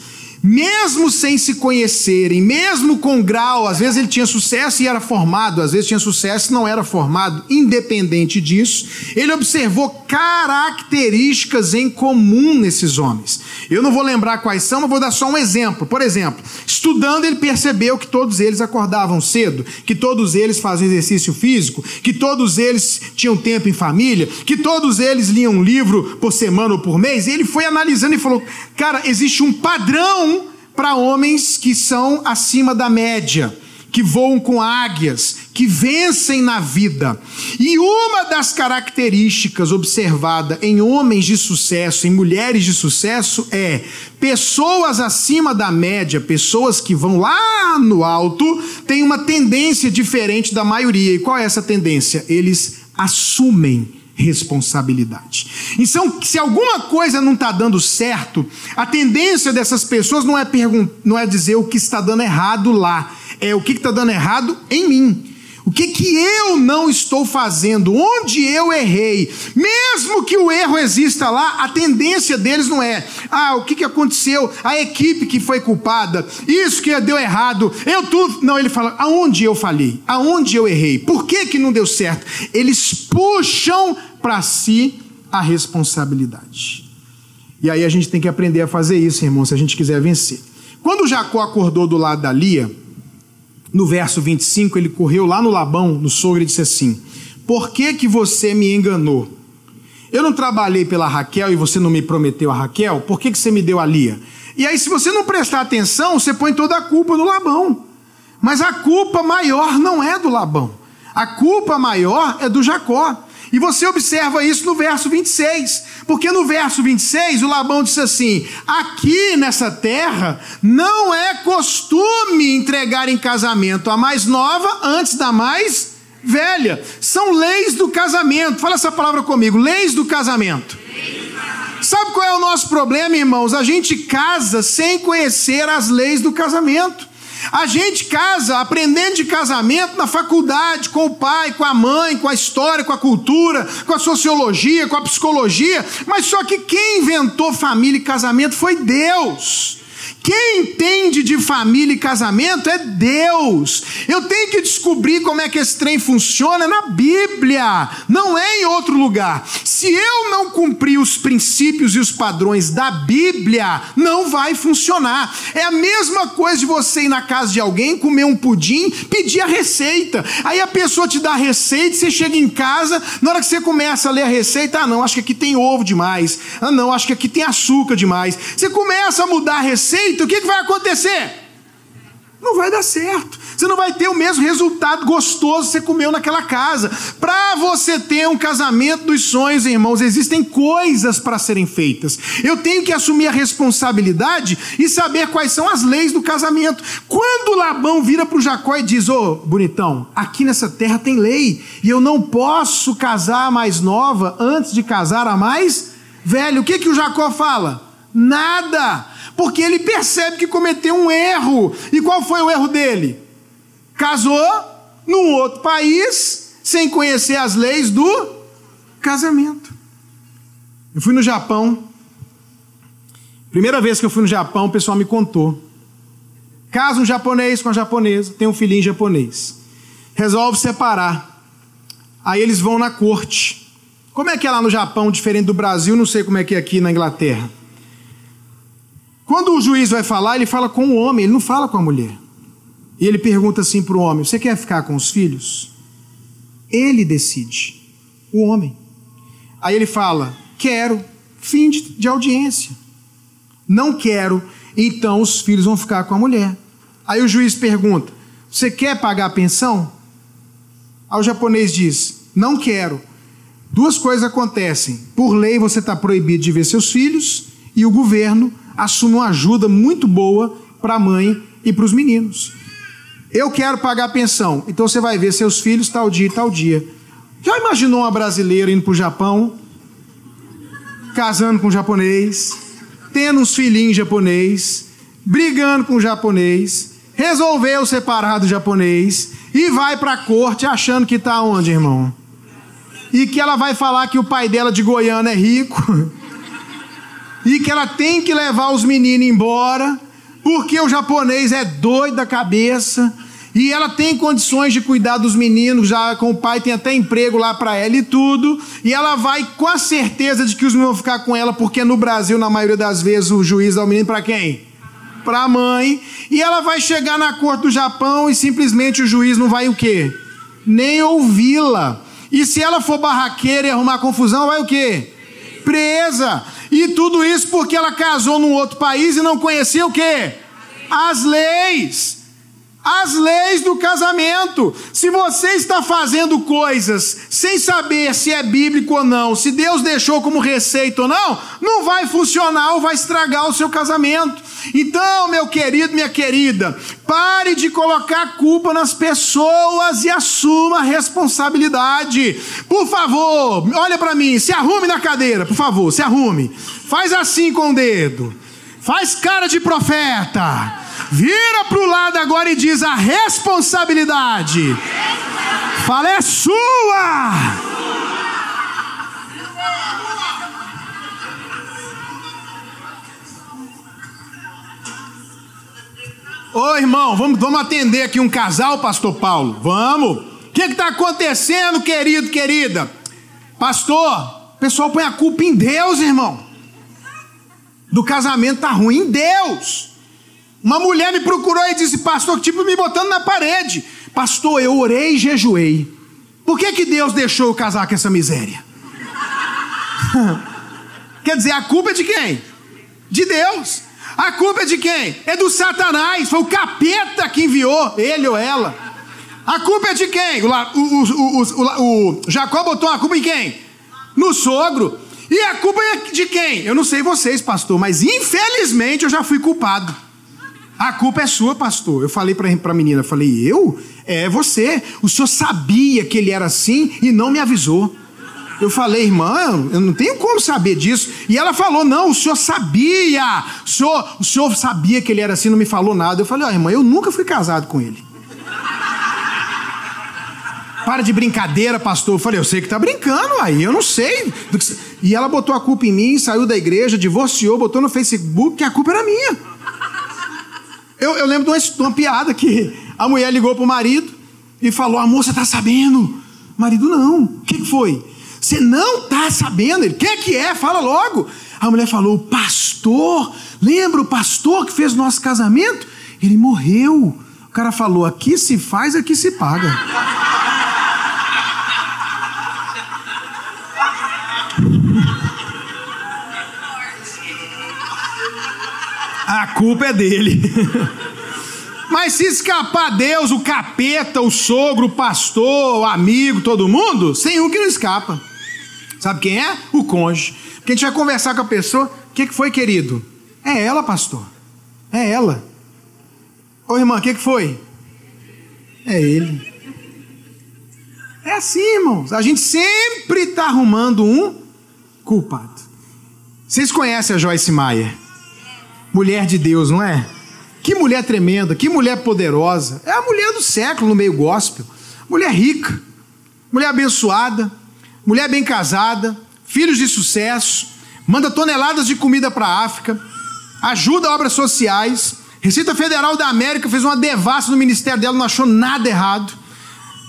mesmo sem se conhecerem, mesmo com grau, às vezes ele tinha sucesso e era formado, às vezes tinha sucesso e não era formado, independente disso, ele observou características em comum nesses homens. Eu não vou lembrar quais são, mas vou dar só um exemplo. Por exemplo, estudando, ele percebeu que todos eles acordavam cedo, que todos eles faziam exercício físico, que todos eles tinham tempo em família, que todos eles liam um livro por semana ou por mês. E ele foi analisando e falou: cara, existe um padrão para homens que são acima da média, que voam com águias, que vencem na vida. E uma das características observada em homens de sucesso, em mulheres de sucesso, é pessoas acima da média, pessoas que vão lá no alto, têm uma tendência diferente da maioria. E qual é essa tendência? Eles assumem responsabilidade. Então, se alguma coisa não está dando certo, a tendência dessas pessoas não é, não é dizer o que está dando errado lá, é o que está dando errado em mim. O que, que eu não estou fazendo? Onde eu errei? Mesmo que o erro exista lá, a tendência deles não é, ah, o que, que aconteceu? A equipe que foi culpada, isso que deu errado, eu tudo. Não, ele fala, aonde eu falhei? Aonde eu errei? Por que, que não deu certo? Eles puxam para si a responsabilidade. E aí a gente tem que aprender a fazer isso, irmão, se a gente quiser vencer. Quando Jacó acordou do lado da Lia, no verso 25, ele correu lá no Labão, no sogro, e disse assim: Por que, que você me enganou? Eu não trabalhei pela Raquel e você não me prometeu a Raquel, por que, que você me deu a Lia? E aí, se você não prestar atenção, você põe toda a culpa no Labão. Mas a culpa maior não é do Labão. A culpa maior é do Jacó. E você observa isso no verso 26, porque no verso 26 o Labão disse assim: Aqui nessa terra não é costume entregar em casamento a mais nova antes da mais velha. São leis do casamento. Fala essa palavra comigo: leis do casamento. Sabe qual é o nosso problema, irmãos? A gente casa sem conhecer as leis do casamento. A gente casa aprendendo de casamento na faculdade, com o pai, com a mãe, com a história, com a cultura, com a sociologia, com a psicologia, mas só que quem inventou família e casamento foi Deus. Quem entende de família e casamento é Deus. Eu tenho que descobrir como é que esse trem funciona na Bíblia, não é em outro lugar. Se eu não cumprir os princípios e os padrões da Bíblia, não vai funcionar. É a mesma coisa de você ir na casa de alguém, comer um pudim, pedir a receita. Aí a pessoa te dá a receita, você chega em casa, na hora que você começa a ler a receita, ah, não, acho que aqui tem ovo demais. Ah, não, acho que aqui tem açúcar demais. Você começa a mudar a receita o que, que vai acontecer? Não vai dar certo. Você não vai ter o mesmo resultado gostoso que você comeu naquela casa. Para você ter um casamento dos sonhos, irmãos, existem coisas para serem feitas. Eu tenho que assumir a responsabilidade e saber quais são as leis do casamento. Quando Labão vira para o Jacó e diz: Ô, oh, bonitão, aqui nessa terra tem lei e eu não posso casar a mais nova antes de casar a mais velha. O que, que o Jacó fala? Nada porque ele percebe que cometeu um erro. E qual foi o erro dele? Casou num outro país sem conhecer as leis do casamento. Eu fui no Japão. Primeira vez que eu fui no Japão, o pessoal me contou. Casa um japonês com a japonesa, tem um filhinho japonês. Resolve separar. Aí eles vão na corte. Como é que é lá no Japão, diferente do Brasil, não sei como é que é aqui na Inglaterra. Quando o juiz vai falar, ele fala com o homem, ele não fala com a mulher. E ele pergunta assim para o homem: Você quer ficar com os filhos? Ele decide, o homem. Aí ele fala: Quero, fim de, de audiência. Não quero, então os filhos vão ficar com a mulher. Aí o juiz pergunta: Você quer pagar a pensão? Aí o japonês diz: Não quero. Duas coisas acontecem. Por lei, você está proibido de ver seus filhos, e o governo assume uma ajuda muito boa para a mãe e para os meninos. Eu quero pagar pensão, então você vai ver seus filhos tal dia e tal dia. Já imaginou uma brasileira indo para o Japão, casando com um japonês, tendo uns filhinhos japonês, brigando com o japonês, resolveu separar do japonês e vai para a corte achando que está onde, irmão? E que ela vai falar que o pai dela de Goiânia é rico e que ela tem que levar os meninos embora porque o japonês é doido da cabeça e ela tem condições de cuidar dos meninos, já com o pai tem até emprego lá para ela e tudo, e ela vai com a certeza de que os meninos vão ficar com ela, porque no Brasil, na maioria das vezes, o juiz dá o menino para quem? Para a mãe, e ela vai chegar na corte do Japão e simplesmente o juiz não vai o quê? Nem ouvi-la. E se ela for barraqueira e arrumar confusão, vai o quê? Presa. E tudo isso porque ela casou num outro país e não conhecia o quê? As leis as leis do casamento. Se você está fazendo coisas sem saber se é bíblico ou não, se Deus deixou como receita ou não, não vai funcionar ou vai estragar o seu casamento. Então, meu querido, minha querida, pare de colocar culpa nas pessoas e assuma a responsabilidade. Por favor, olha para mim, se arrume na cadeira, por favor, se arrume. Faz assim com o dedo. Faz cara de profeta. Vira para o lado agora e diz: a responsabilidade. Fala, é sua. Ô irmão, vamos, vamos atender aqui um casal, Pastor Paulo. Vamos. O que está acontecendo, querido, querida? Pastor, o pessoal põe a culpa em Deus, irmão. Do casamento tá ruim em Deus. Uma mulher me procurou e disse, pastor, tipo me botando na parede. Pastor, eu orei e jejuei. Por que, que Deus deixou eu casar com essa miséria? Quer dizer, a culpa é de quem? De Deus. A culpa é de quem? É do Satanás. Foi o capeta que enviou ele ou ela. A culpa é de quem? O, o, o, o Jacó botou a culpa em quem? No sogro. E a culpa é de quem? Eu não sei vocês, pastor, mas infelizmente eu já fui culpado. A culpa é sua, pastor. Eu falei para a menina, falei, eu? É você. O senhor sabia que ele era assim e não me avisou. Eu falei, irmã, eu não tenho como saber disso. E ela falou, não, o senhor sabia. O senhor, o senhor sabia que ele era assim, não me falou nada. Eu falei, ó, oh, irmã, eu nunca fui casado com ele. Para de brincadeira, pastor. Eu falei, eu sei que tá brincando, aí eu não sei. E ela botou a culpa em mim, saiu da igreja, divorciou, botou no Facebook que a culpa era minha. Eu, eu lembro de uma, de uma, piada que a mulher ligou para o marido e falou: A moça está sabendo. Marido, não. O que, que foi? Você não está sabendo. Ele, o que, que é? Fala logo. A mulher falou: pastor, lembra o pastor que fez o nosso casamento? Ele morreu. O cara falou: Aqui se faz, aqui se paga. A culpa é dele. Mas se escapar Deus, o capeta, o sogro, o pastor, o amigo, todo mundo, sem um que não escapa. Sabe quem é? O cônjuge. Porque a gente vai conversar com a pessoa. O que, que foi, querido? É ela, pastor. É ela. Ô irmã, o que, que foi? É ele. É assim, irmãos. A gente sempre está arrumando um culpado. Vocês conhecem a Joyce Meyer? Mulher de Deus, não é? Que mulher tremenda, que mulher poderosa. É a mulher do século no meio gospel. Mulher rica, mulher abençoada, mulher bem casada, filhos de sucesso, manda toneladas de comida para a África, ajuda obras sociais. Receita Federal da América fez uma devassa no ministério dela, não achou nada errado.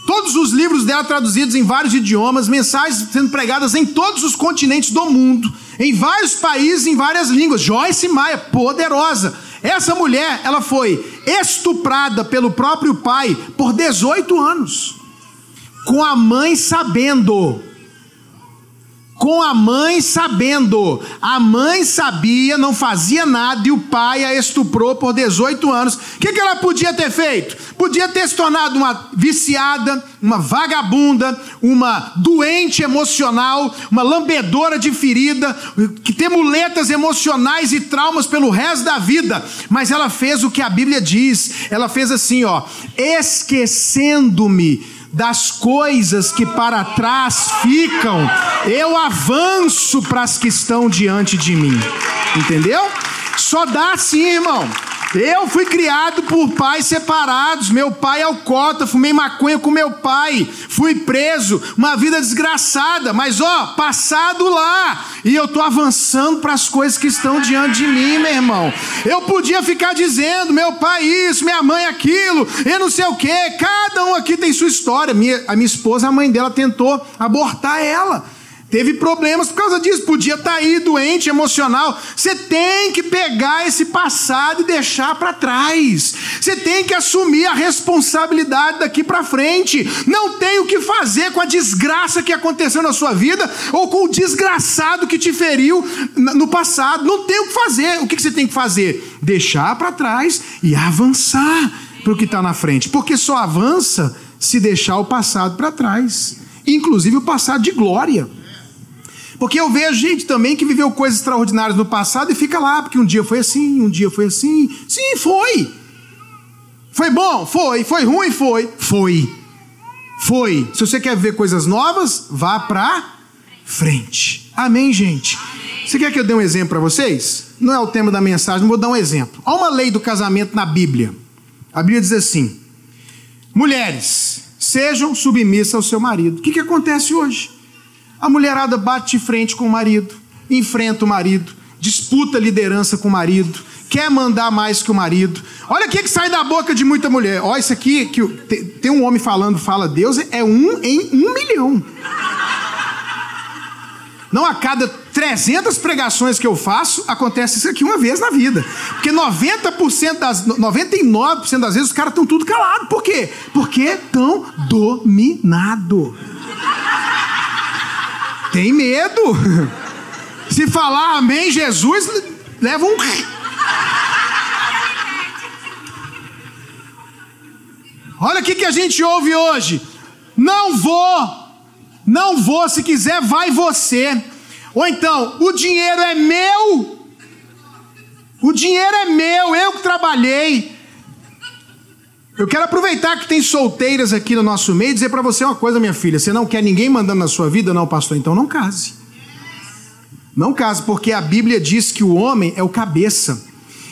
Todos os livros dela traduzidos em vários idiomas, mensagens sendo pregadas em todos os continentes do mundo, em vários países, em várias línguas. Joyce Maia, poderosa. Essa mulher, ela foi estuprada pelo próprio pai por 18 anos, com a mãe sabendo com a mãe sabendo. A mãe sabia, não fazia nada e o pai a estuprou por 18 anos. O que, que ela podia ter feito? Podia ter se tornado uma viciada, uma vagabunda, uma doente emocional, uma lambedora de ferida, que tem muletas emocionais e traumas pelo resto da vida. Mas ela fez o que a Bíblia diz. Ela fez assim, ó, esquecendo-me das coisas que para trás ficam, eu avanço para as que estão diante de mim. Entendeu? Só dá assim, irmão. Eu fui criado por pais separados. Meu pai é alcoólatra, fumei maconha com meu pai. Fui preso, uma vida desgraçada, mas ó, passado lá. E eu tô avançando para as coisas que estão diante de mim, meu irmão. Eu podia ficar dizendo, meu pai isso, minha mãe aquilo, eu não sei o quê. Cada um aqui tem sua história. Minha, a minha esposa, a mãe dela tentou abortar ela teve problemas por causa disso, podia estar tá aí doente, emocional. Você tem que pegar esse passado e deixar para trás. Você tem que assumir a responsabilidade daqui para frente. Não tem o que fazer com a desgraça que aconteceu na sua vida ou com o desgraçado que te feriu no passado. Não tem o que fazer. O que você tem que fazer? Deixar para trás e avançar para o que está na frente, porque só avança se deixar o passado para trás, inclusive o passado de glória. Porque eu vejo gente também que viveu coisas extraordinárias no passado e fica lá, porque um dia foi assim, um dia foi assim. Sim, foi. Foi bom? Foi. Foi ruim? Foi. Foi. Foi. Se você quer ver coisas novas, vá para frente. Amém, gente? Você quer que eu dê um exemplo para vocês? Não é o tema da mensagem, mas vou dar um exemplo. Há uma lei do casamento na Bíblia. A Bíblia diz assim: mulheres, sejam submissas ao seu marido. O que, que acontece hoje? A mulherada bate de frente com o marido, enfrenta o marido, disputa liderança com o marido, quer mandar mais que o marido. Olha o que sai da boca de muita mulher. Olha isso aqui, que tem um homem falando, fala Deus, é um em um milhão. Não a cada 300 pregações que eu faço, acontece isso aqui uma vez na vida. Porque 90% das 99% das vezes os caras estão tudo calados. Por quê? Porque estão dominados. Tem medo. Se falar amém, Jesus, leva um. Olha o que a gente ouve hoje. Não vou, não vou, se quiser, vai você. Ou então, o dinheiro é meu, o dinheiro é meu, eu que trabalhei. Eu quero aproveitar que tem solteiras aqui no nosso meio e dizer para você uma coisa, minha filha. Você não quer ninguém mandando na sua vida, não, pastor? Então não case. Não case, porque a Bíblia diz que o homem é o cabeça.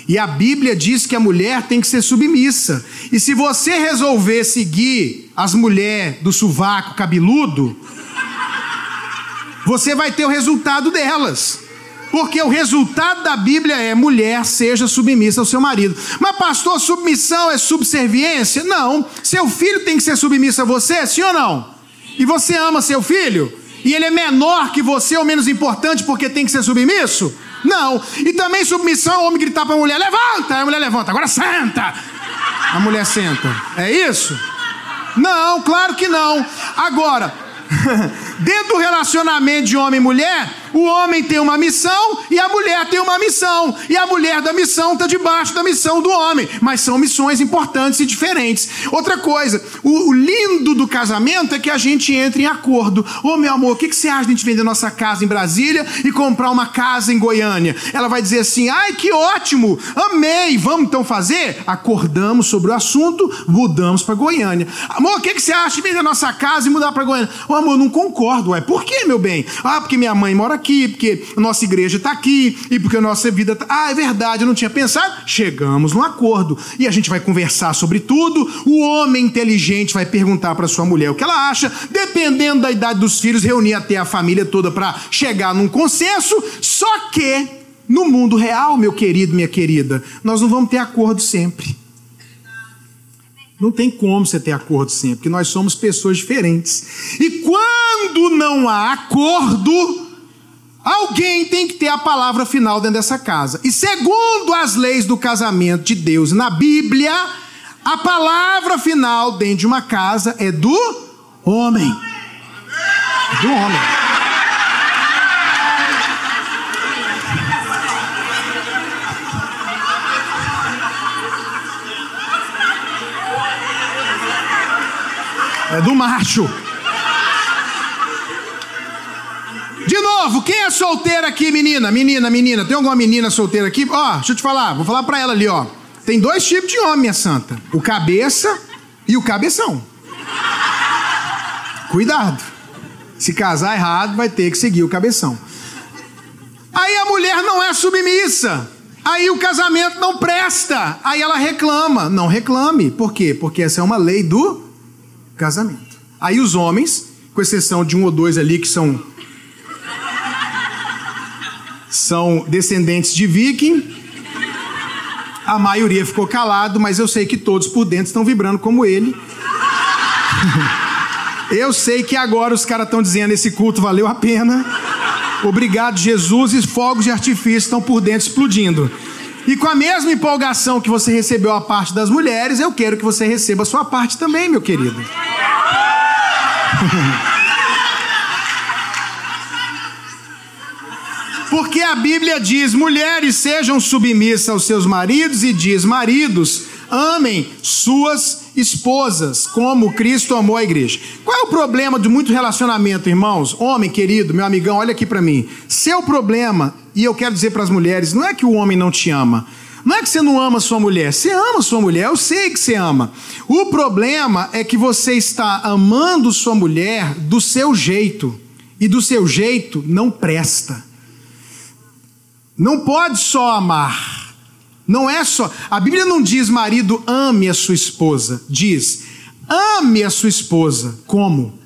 E a Bíblia diz que a mulher tem que ser submissa. E se você resolver seguir as mulheres do sovaco cabeludo, você vai ter o resultado delas. Porque o resultado da Bíblia é mulher seja submissa ao seu marido. Mas, pastor, submissão é subserviência? Não. Seu filho tem que ser submisso a você, sim ou não? E você ama seu filho? E ele é menor que você ou menos importante porque tem que ser submisso? Não. E também submissão o homem gritar para a mulher: levanta! A mulher levanta, agora senta! A mulher senta. É isso? Não, claro que não. Agora, dentro do relacionamento de homem e mulher, o homem tem uma missão e a mulher tem uma missão. E a mulher da missão está debaixo da missão do homem. Mas são missões importantes e diferentes. Outra coisa, o, lindo do casamento é que a gente entra em acordo. Ô oh, meu amor, o que, que você acha de a gente vender nossa casa em Brasília e comprar uma casa em Goiânia? Ela vai dizer assim: ai que ótimo, amei, vamos então fazer? Acordamos sobre o assunto, mudamos para Goiânia. Amor, o que, que você acha de vender nossa casa e mudar para Goiânia? Ô oh, amor, não concordo. Ué, por que, meu bem? Ah, porque minha mãe mora aqui, porque a nossa igreja está aqui, e porque a nossa vida está. Ah, é verdade, eu não tinha pensado. Chegamos num acordo. E a gente vai conversar sobre tudo. O homem inteligente vai perguntar para sua mulher o que ela acha, dependendo da idade dos filhos, reunir até a família toda para chegar num consenso. Só que, no mundo real, meu querido, minha querida, nós não vamos ter acordo sempre. Não tem como você ter acordo sempre, porque nós somos pessoas diferentes. E quando não há acordo, alguém tem que ter a palavra final dentro dessa casa. E segundo as leis do casamento de Deus na Bíblia, a palavra final dentro de uma casa é do homem. É do homem. É do macho. Novo, quem é solteira aqui, menina? Menina, menina. Tem alguma menina solteira aqui? Ó, deixa eu te falar, vou falar pra ela ali, ó. Tem dois tipos de homem, minha santa: o cabeça e o cabeção. Cuidado. Se casar errado, vai ter que seguir o cabeção. Aí a mulher não é submissa. Aí o casamento não presta. Aí ela reclama. Não reclame. Por quê? Porque essa é uma lei do casamento. Aí os homens, com exceção de um ou dois ali que são são descendentes de viking, a maioria ficou calado, mas eu sei que todos por dentro estão vibrando como ele. eu sei que agora os caras estão dizendo esse culto valeu a pena. Obrigado, Jesus, e fogos de artifício estão por dentro explodindo. E com a mesma empolgação que você recebeu a parte das mulheres, eu quero que você receba a sua parte também, meu querido. Porque a Bíblia diz: mulheres sejam submissas aos seus maridos, e diz: maridos, amem suas esposas, como Cristo amou a igreja. Qual é o problema de muito relacionamento, irmãos? Homem querido, meu amigão, olha aqui para mim. Seu problema, e eu quero dizer para as mulheres, não é que o homem não te ama. Não é que você não ama sua mulher, você ama sua mulher, eu sei que você ama. O problema é que você está amando sua mulher do seu jeito, e do seu jeito não presta. Não pode só amar. Não é só. A Bíblia não diz marido ame a sua esposa. Diz ame a sua esposa. Como?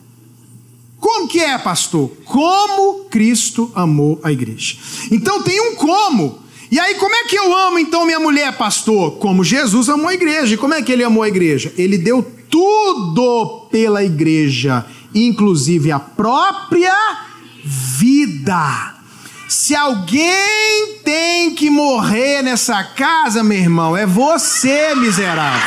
Como que é, pastor? Como Cristo amou a igreja. Então tem um como. E aí, como é que eu amo então minha mulher, pastor? Como Jesus amou a igreja. E como é que ele amou a igreja? Ele deu tudo pela igreja, inclusive a própria vida. Se alguém tem que morrer nessa casa, meu irmão, é você, miserável.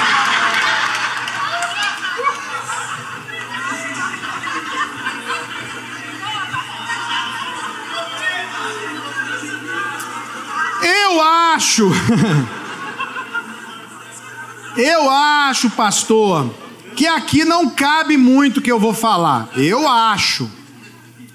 Eu acho, eu acho, pastor, que aqui não cabe muito o que eu vou falar. Eu acho.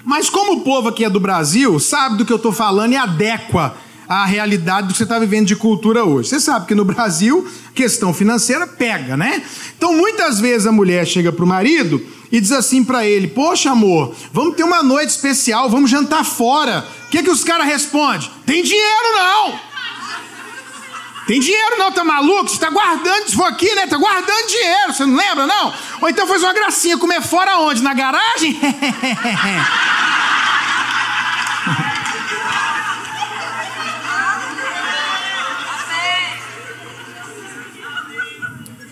Mas como o povo aqui é do Brasil, sabe do que eu estou falando e adequa à realidade do que você está vivendo de cultura hoje. Você sabe que no Brasil, questão financeira pega, né? Então, muitas vezes a mulher chega para o marido e diz assim para ele: Poxa, amor, vamos ter uma noite especial, vamos jantar fora. O que, que os caras respondem? Tem dinheiro não! Tem dinheiro não, tá maluco? Você tá guardando, se for aqui, né? Tá guardando dinheiro, você não lembra, não? Ou então faz uma gracinha, comer fora onde? Na garagem?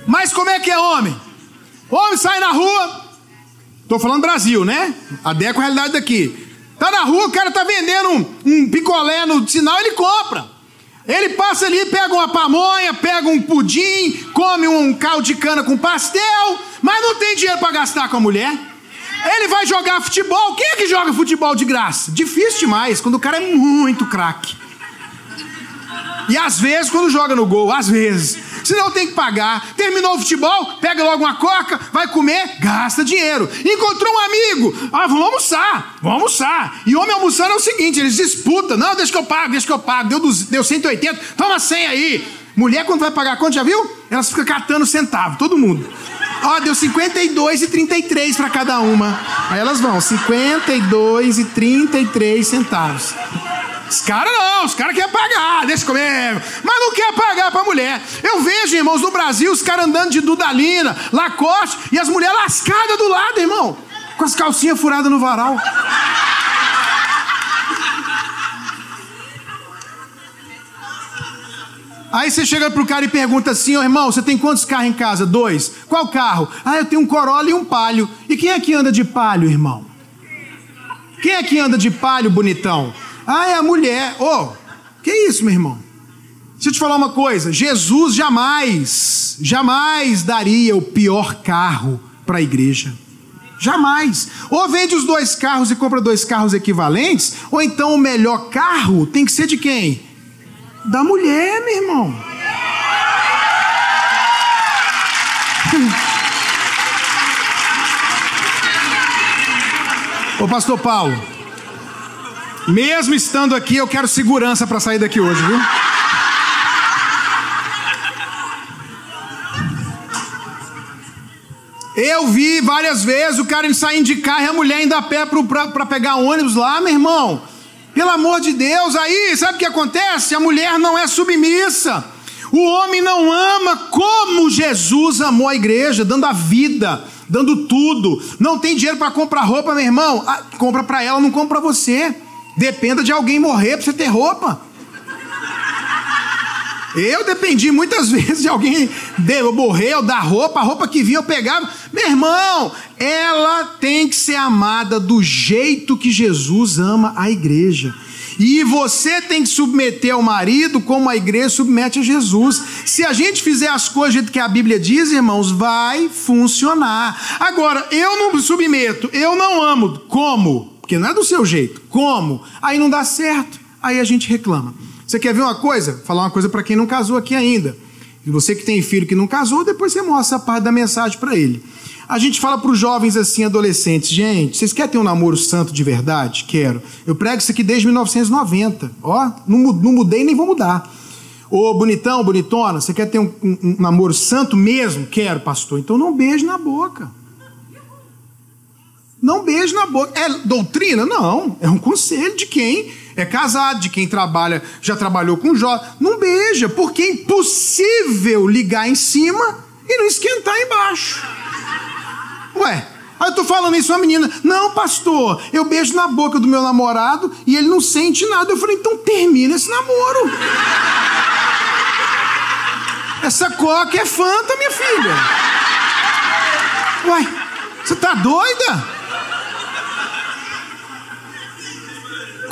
Mas como é que é homem? Homem sai na rua, tô falando Brasil, né? Adequa a realidade daqui. Tá na rua, o cara tá vendendo um, um picolé no sinal, ele compra. Ele passa ali, pega uma pamonha, pega um pudim, come um caldo de cana com pastel, mas não tem dinheiro para gastar com a mulher. Ele vai jogar futebol. Quem é que joga futebol de graça? Difícil demais, quando o cara é muito craque. E às vezes, quando joga no gol, às vezes. Senão tem que pagar. Terminou o futebol, pega logo uma coca, vai comer, gasta dinheiro. Encontrou um amigo, ah, vamos almoçar, vamos almoçar. E homem almoçando é o seguinte: eles disputam. Não, deixa que eu pago, deixa que eu pago. Deu, deu 180, toma 100 aí. Mulher, quando vai pagar a conta, já viu? Elas ficam catando centavo, todo mundo. Ó, deu 52 e 33 para cada uma. Aí elas vão, 52 e 33 centavos. Os caras não, os caras querem pagar, deixa. Mas não quer pagar pra mulher. Eu vejo, irmãos, no Brasil, os caras andando de Dudalina, Lacoste, e as mulheres lascadas do lado, irmão. Com as calcinhas furadas no varal. Aí você chega pro cara e pergunta assim, ô oh, irmão, você tem quantos carros em casa? Dois. Qual carro? Ah, eu tenho um Corolla e um Palio. E quem é que anda de Palio, irmão? Quem é que anda de Palio, bonitão? Ah, é a mulher. Ô, oh, que isso, meu irmão? Deixa eu te falar uma coisa. Jesus jamais, jamais daria o pior carro para a igreja. Jamais. Ou vende os dois carros e compra dois carros equivalentes, ou então o melhor carro tem que ser de quem? da mulher, meu irmão. Ô pastor Paulo, mesmo estando aqui, eu quero segurança para sair daqui hoje, viu? Eu vi várias vezes o cara saindo de carro e a mulher indo a pé para pegar ônibus lá, meu irmão. Pelo amor de Deus, aí sabe o que acontece? A mulher não é submissa. O homem não ama como Jesus amou a igreja, dando a vida, dando tudo. Não tem dinheiro para comprar roupa, meu irmão? Ah, compra para ela, não compra para você. Dependa de alguém morrer para você ter roupa. Eu dependi muitas vezes de alguém morrer ou dar roupa, a roupa que vinha eu pegava. Meu irmão, ela tem que ser amada do jeito que Jesus ama a igreja. E você tem que submeter ao marido como a igreja submete a Jesus. Se a gente fizer as coisas do jeito que a Bíblia diz, irmãos, vai funcionar. Agora, eu não submeto, eu não amo. Como? Porque não é do seu jeito. Como? Aí não dá certo. Aí a gente reclama. Você quer ver uma coisa? Falar uma coisa para quem não casou aqui ainda. E você que tem filho que não casou, depois você mostra a parte da mensagem para ele. A gente fala para os jovens assim, adolescentes, gente, vocês querem ter um namoro santo de verdade? Quero. Eu prego isso aqui desde 1990. Ó, não, mudei nem vou mudar. Ô, bonitão, bonitona, você quer ter um, um, um namoro santo mesmo? Quero, pastor. Então não beije na boca. Não beije na boca. É doutrina? Não. É um conselho de quem é casado, de quem trabalha, já trabalhou com jovem. Não beija, porque é impossível ligar em cima e não esquentar embaixo. Ué, aí eu tô falando isso a menina. Não, pastor, eu beijo na boca do meu namorado e ele não sente nada. Eu falei, então termina esse namoro. Essa coca é fanta, minha filha. Uai, você tá doida?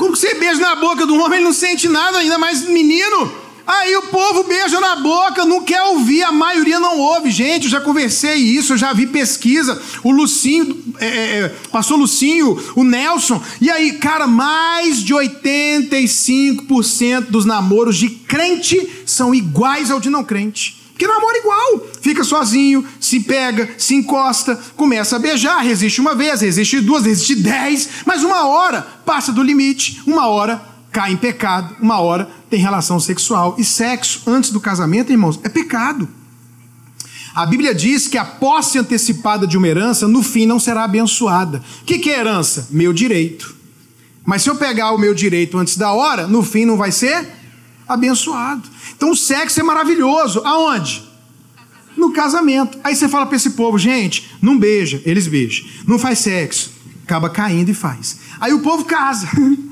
Como você beija na boca do homem, ele não sente nada, ainda mais menino. Aí o povo beija na boca, não quer ouvir, a maioria não ouve. Gente, eu já conversei isso, eu já vi pesquisa. O Lucinho, é, é, é Lucinho, o Nelson. E aí, cara, mais de 85% dos namoros de crente são iguais ao de não crente. Porque namora igual. Fica sozinho, se pega, se encosta, começa a beijar, resiste uma vez, resiste duas, resiste dez, mas uma hora passa do limite, uma hora cai em pecado, uma hora tem relação sexual. E sexo antes do casamento, irmãos, é pecado. A Bíblia diz que a posse antecipada de uma herança, no fim, não será abençoada. O que, que é herança? Meu direito. Mas se eu pegar o meu direito antes da hora, no fim não vai ser abençoado. Então o sexo é maravilhoso. Aonde? No casamento. Aí você fala para esse povo, gente, não beija, eles beijam. Não faz sexo. Acaba caindo e faz. Aí o povo casa.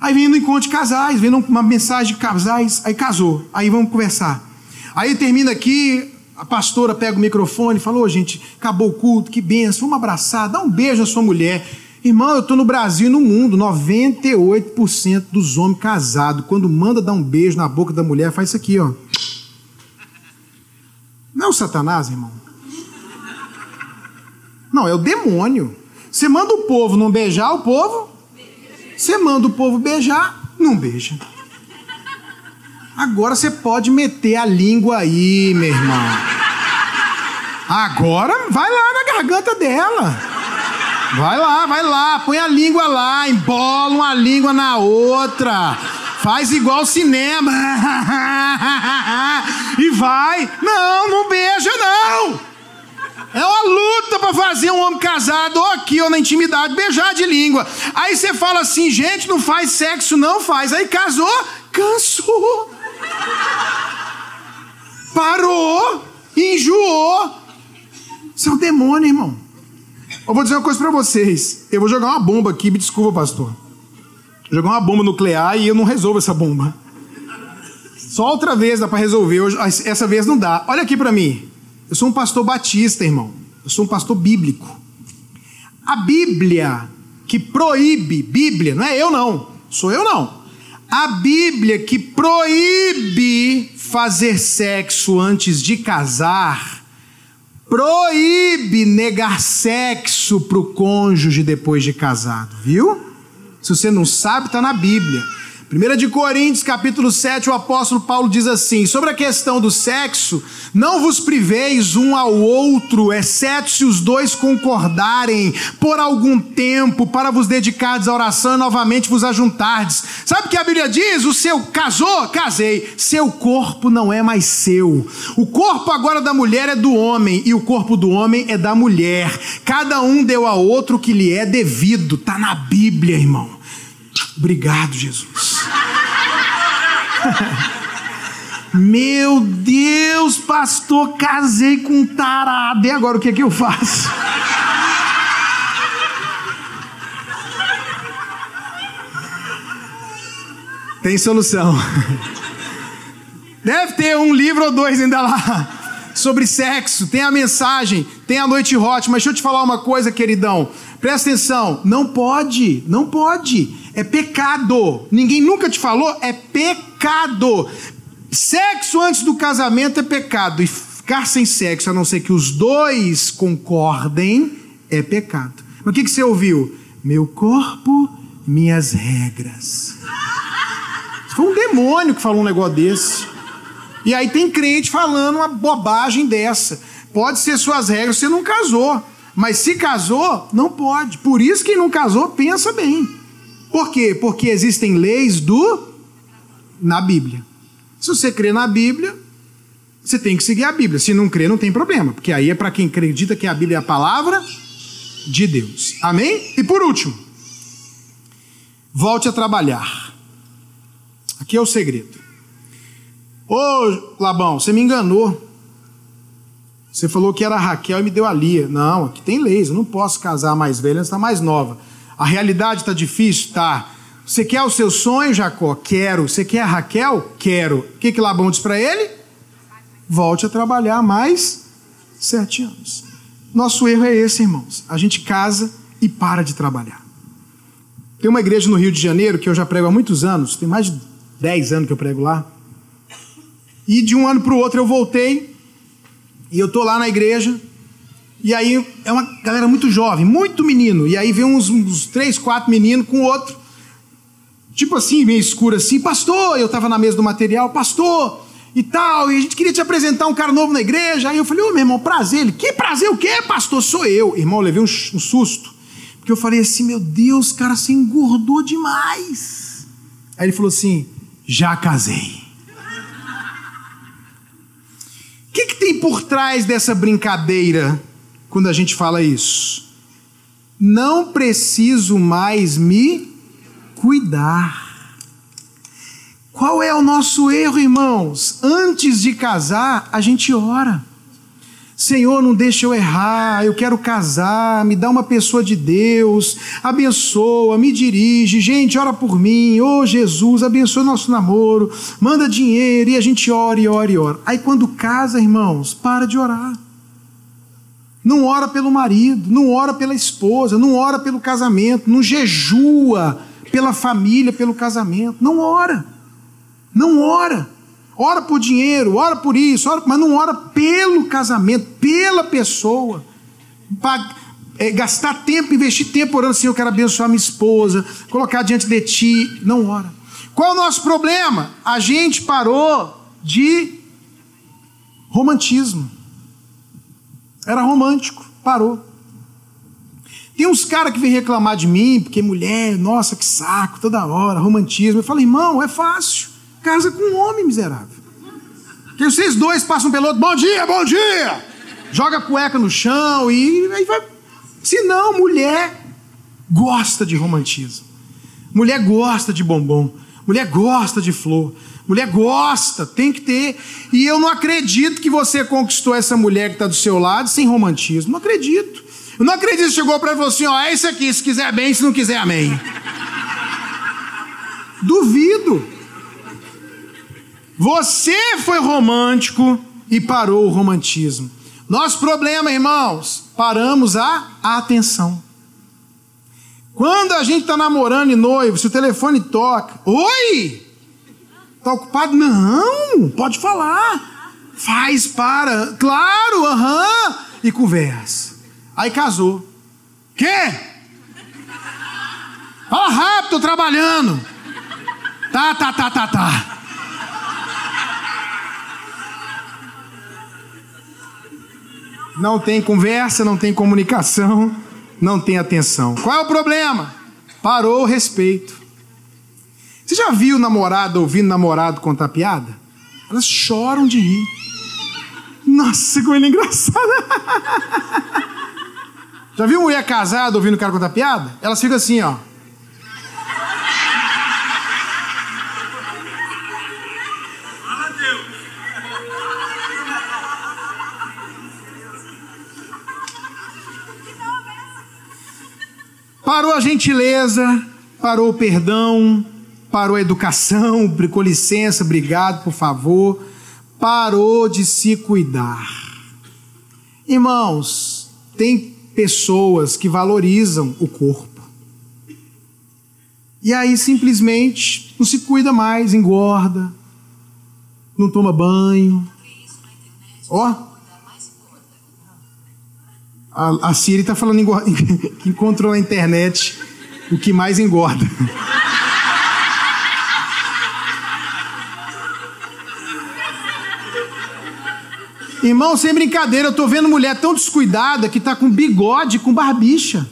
Aí vem no encontro de casais, vem uma mensagem de casais, aí casou. Aí vamos conversar. Aí termina aqui, a pastora pega o microfone e fala: Ô, gente, acabou o culto, que benção, vamos abraçar, dá um beijo à sua mulher. Irmão, eu estou no Brasil e no mundo, 98% dos homens casados, quando manda dar um beijo na boca da mulher, faz isso aqui, ó. Não é o Satanás, irmão. Não, é o demônio. Você manda o povo não beijar, o povo. Você manda o povo beijar, não beija. Agora você pode meter a língua aí, meu irmão. Agora vai lá na garganta dela. Vai lá, vai lá, põe a língua lá, embola uma língua na outra. Faz igual cinema. e vai. Não, não beija, não. É uma luta para fazer um homem casado, ou aqui, ou na intimidade, beijar de língua. Aí você fala assim, gente, não faz sexo, não faz. Aí casou, cansou. Parou, enjoou. Isso é um demônio, irmão. Eu vou dizer uma coisa para vocês. Eu vou jogar uma bomba aqui, me desculpa, pastor. Jogar uma bomba nuclear e eu não resolvo essa bomba. Só outra vez dá para resolver, essa vez não dá. Olha aqui para mim. Eu sou um pastor batista, irmão. Eu sou um pastor bíblico. A Bíblia que proíbe, Bíblia, não é eu não, sou eu não. A Bíblia que proíbe fazer sexo antes de casar, proíbe negar sexo para o cônjuge depois de casado, viu? Se você não sabe, está na Bíblia. 1 de Coríntios, capítulo 7, o apóstolo Paulo diz assim: sobre a questão do sexo, não vos priveis um ao outro, exceto se os dois concordarem por algum tempo para vos dedicardes à oração e novamente vos ajuntardes. Sabe o que a Bíblia diz? O seu casou? Casei. Seu corpo não é mais seu. O corpo agora da mulher é do homem e o corpo do homem é da mulher. Cada um deu a outro o que lhe é devido. Tá na Bíblia, irmão. Obrigado, Jesus. Meu Deus, pastor, casei com um tarado. E agora o que é que eu faço? Tem solução. Deve ter um livro ou dois ainda lá sobre sexo. Tem a mensagem, tem a noite hot. Mas deixa eu te falar uma coisa, queridão. Presta atenção. Não pode, não pode. É pecado. Ninguém nunca te falou? É pecado. Sexo antes do casamento é pecado. E ficar sem sexo, a não ser que os dois concordem, é pecado. Mas o que, que você ouviu? Meu corpo, minhas regras. Foi um demônio que falou um negócio desse. E aí tem crente falando uma bobagem dessa. Pode ser suas regras, você não casou. Mas se casou, não pode. Por isso quem não casou, pensa bem. Por quê? Porque existem leis do na Bíblia. Se você crê na Bíblia, você tem que seguir a Bíblia. Se não crê, não tem problema, porque aí é para quem acredita que a Bíblia é a palavra de Deus. Amém? E por último, volte a trabalhar. Aqui é o segredo. Ô Labão, você me enganou. Você falou que era a Raquel e me deu a Lia. Não, aqui tem leis, eu não posso casar mais velha, está mais nova. A realidade está difícil? Tá. Você quer o seu sonho, Jacó? Quero. Você quer a Raquel? Quero. O que, que Labão diz para ele? Volte a trabalhar mais sete anos. Nosso erro é esse, irmãos. A gente casa e para de trabalhar. Tem uma igreja no Rio de Janeiro que eu já prego há muitos anos, tem mais de dez anos que eu prego lá. E de um ano para o outro eu voltei e eu tô lá na igreja e aí é uma galera muito jovem, muito menino. E aí vem uns, uns três, quatro meninos com outro. Tipo assim, meio escuro assim, pastor, eu estava na mesa do material, pastor, e tal, e a gente queria te apresentar um cara novo na igreja. Aí eu falei, ô meu irmão, prazer. Ele, que prazer o quê, pastor? Sou eu. Irmão, eu levei um, um susto. Porque eu falei assim, meu Deus, cara, você engordou demais. Aí ele falou assim, já casei. O que, que tem por trás dessa brincadeira? Quando a gente fala isso. Não preciso mais me cuidar. Qual é o nosso erro, irmãos? Antes de casar, a gente ora. Senhor, não deixa eu errar, eu quero casar, me dá uma pessoa de Deus, abençoa, me dirige, gente, ora por mim, ô oh, Jesus, abençoa nosso namoro, manda dinheiro, e a gente ora e ora e ora. Aí quando casa, irmãos, para de orar. Não ora pelo marido, não ora pela esposa, não ora pelo casamento, não jejua pela família, pelo casamento. Não ora. Não ora. Ora por dinheiro, ora por isso, ora, mas não ora pelo casamento, pela pessoa. É, gastar tempo, investir tempo orando assim, eu quero abençoar minha esposa, colocar diante de ti. Não ora. Qual é o nosso problema? A gente parou de romantismo. Era romântico, parou. Tem uns caras que vêm reclamar de mim, porque mulher, nossa, que saco, toda hora, romantismo. Eu falo, irmão, é fácil. Casa com um homem miserável. Que vocês dois passam pelo outro, bom dia, bom dia! Joga cueca no chão e aí vai. Se não, mulher gosta de romantismo. Mulher gosta de bombom. Mulher gosta de flor. Mulher gosta, tem que ter. E eu não acredito que você conquistou essa mulher que está do seu lado sem romantismo. Não acredito. Eu não acredito que chegou para você assim: ó, é isso aqui, se quiser bem, se não quiser, amém. Duvido. Você foi romântico e parou o romantismo. Nosso problema, irmãos, paramos a atenção. Quando a gente está namorando e noivo, se o telefone toca, oi! Tá ocupado? Não, pode falar. Faz, para. Claro, aham. E conversa. Aí casou. Quê? Fala rápido, tô trabalhando. Tá, tá, tá, tá, tá. Não tem conversa, não tem comunicação, não tem atenção. Qual é o problema? Parou o respeito. Você já viu namorada ouvindo namorado contar piada? Elas choram de rir. Nossa, como ele é engraçado. Já viu mulher casada ouvindo o cara contar piada? Elas ficam assim, ó. Parou a gentileza, parou o perdão, parou a educação, com licença, obrigado, por favor. Parou de se cuidar. Irmãos, tem pessoas que valorizam o corpo. E aí simplesmente não se cuida mais, engorda, não toma banho. Ó, a, a Siri está falando que encontrou na internet o que mais engorda. Irmão, sem brincadeira, eu tô vendo mulher tão descuidada que tá com bigode, com barbicha.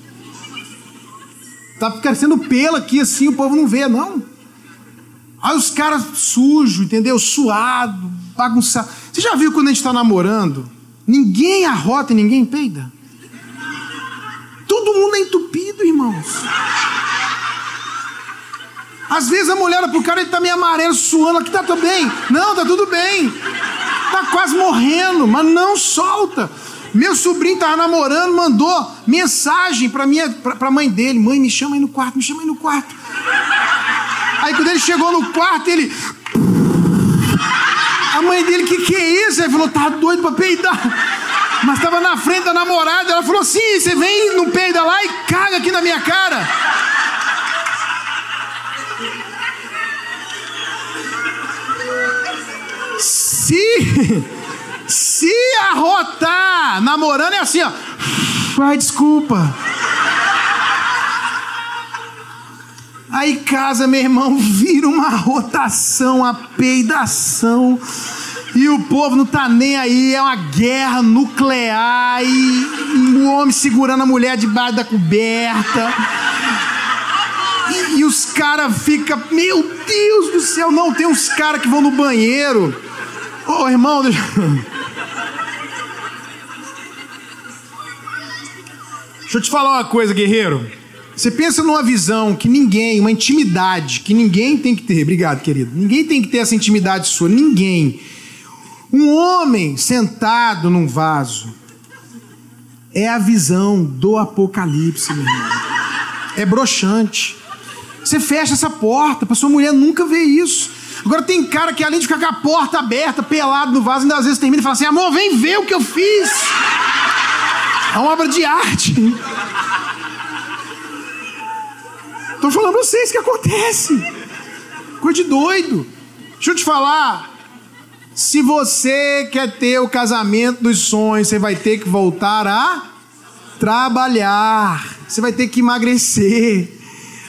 Tá crescendo pelo aqui assim, o povo não vê, não. Aí os caras sujos, entendeu? Suado, bagunçado. Você já viu quando a gente tá namorando? Ninguém arrota e ninguém peida. Todo mundo é entupido, irmãos. Às vezes a mulher olha pro cara, ele tá meio amarelo, suando, aqui tá tudo bem. Não, tá tudo bem. Tá quase morrendo, mas não solta. Meu sobrinho tava namorando, mandou mensagem pra, pra mãe dele: Mãe, me chama aí no quarto, me chama aí no quarto. Aí quando ele chegou no quarto, ele. A mãe dele, que que é isso? Ele falou: Tá doido pra peidar. Mas estava na frente da namorada, ela falou assim: você vem no peida lá e caga aqui na minha cara. Se se arrotar namorando é assim, ó. Ai, desculpa. Aí casa, meu irmão, vira uma rotação, a peidação. E o povo não tá nem aí, é uma guerra nuclear e, o homem segurando a mulher debaixo da coberta. E, e os caras ficam, meu Deus do céu, não, tem uns caras que vão no banheiro. Ô oh, irmão, deixa... deixa eu te falar uma coisa, guerreiro. Você pensa numa visão que ninguém, uma intimidade que ninguém tem que ter. Obrigado, querido. Ninguém tem que ter essa intimidade sua. Ninguém. Um homem sentado num vaso é a visão do Apocalipse, meu irmão. É broxante. Você fecha essa porta, para sua mulher nunca ver isso. Agora tem cara que além de ficar com a porta aberta, pelado no vaso, ainda às vezes termina e fala assim: amor, vem ver o que eu fiz. É uma obra de arte. Estou falando pra vocês que acontece. Coisa de doido. Deixa eu te falar. Se você quer ter o casamento dos sonhos, você vai ter que voltar a trabalhar. Você vai ter que emagrecer.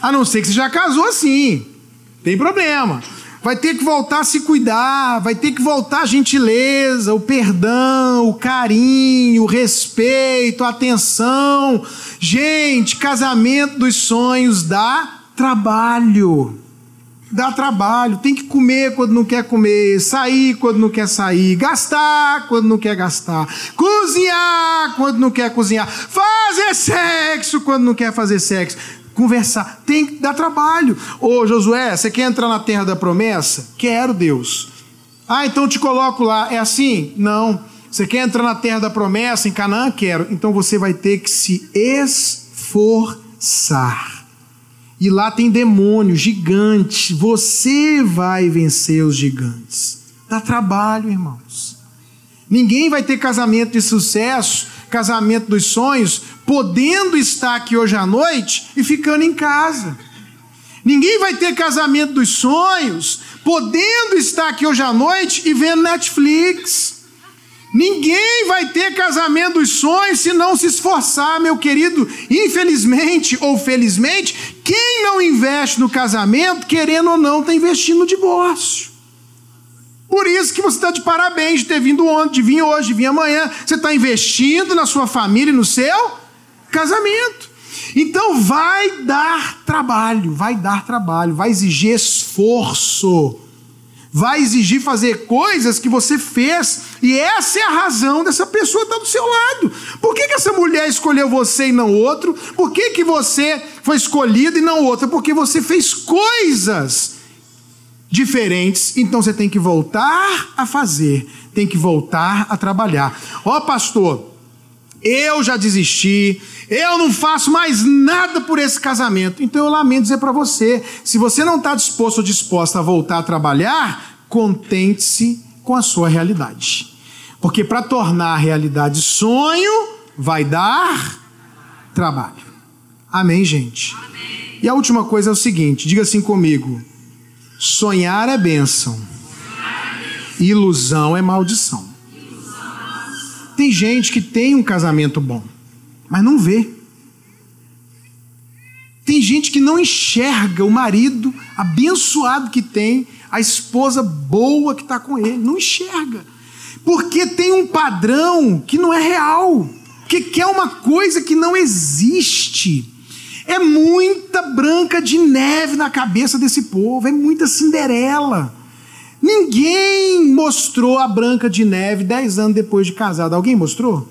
A não ser que você já casou assim. Tem problema. Vai ter que voltar a se cuidar, vai ter que voltar a gentileza, o perdão, o carinho, o respeito, a atenção. Gente, casamento dos sonhos dá trabalho. Dá trabalho, tem que comer quando não quer comer, sair quando não quer sair, gastar quando não quer gastar, cozinhar quando não quer cozinhar, fazer sexo quando não quer fazer sexo, conversar, tem que dar trabalho. Ô Josué, você quer entrar na terra da promessa? Quero, Deus. Ah, então te coloco lá. É assim? Não. Você quer entrar na terra da promessa em Canaã? Quero. Então você vai ter que se esforçar. E lá tem demônios gigantes. Você vai vencer os gigantes. Dá trabalho, irmãos. Ninguém vai ter casamento de sucesso, casamento dos sonhos, podendo estar aqui hoje à noite e ficando em casa. Ninguém vai ter casamento dos sonhos, podendo estar aqui hoje à noite e vendo Netflix. Ninguém vai ter casamento dos sonhos se não se esforçar, meu querido. Infelizmente ou felizmente, quem não investe no casamento, querendo ou não, está investindo no divórcio. Por isso que você está de parabéns de ter vindo ontem, de vir hoje, de vir amanhã. Você está investindo na sua família e no seu casamento. Então vai dar trabalho, vai dar trabalho, vai exigir esforço vai exigir fazer coisas que você fez, e essa é a razão dessa pessoa estar do seu lado. Por que, que essa mulher escolheu você e não outro? Por que, que você foi escolhido e não outro? Porque você fez coisas diferentes, então você tem que voltar a fazer, tem que voltar a trabalhar. Ó, oh, pastor, eu já desisti, eu não faço mais nada por esse casamento. Então eu lamento dizer para você: se você não está disposto ou disposta a voltar a trabalhar, contente-se com a sua realidade. Porque para tornar a realidade sonho, vai dar trabalho. Amém, gente? Amém. E a última coisa é o seguinte: diga assim comigo: sonhar é bênção, ilusão é maldição. Tem gente que tem um casamento bom, mas não vê. Tem gente que não enxerga o marido abençoado que tem, a esposa boa que está com ele, não enxerga. Porque tem um padrão que não é real, que quer uma coisa que não existe. É muita branca de neve na cabeça desse povo, é muita Cinderela. Ninguém mostrou a Branca de Neve dez anos depois de casado. Alguém mostrou?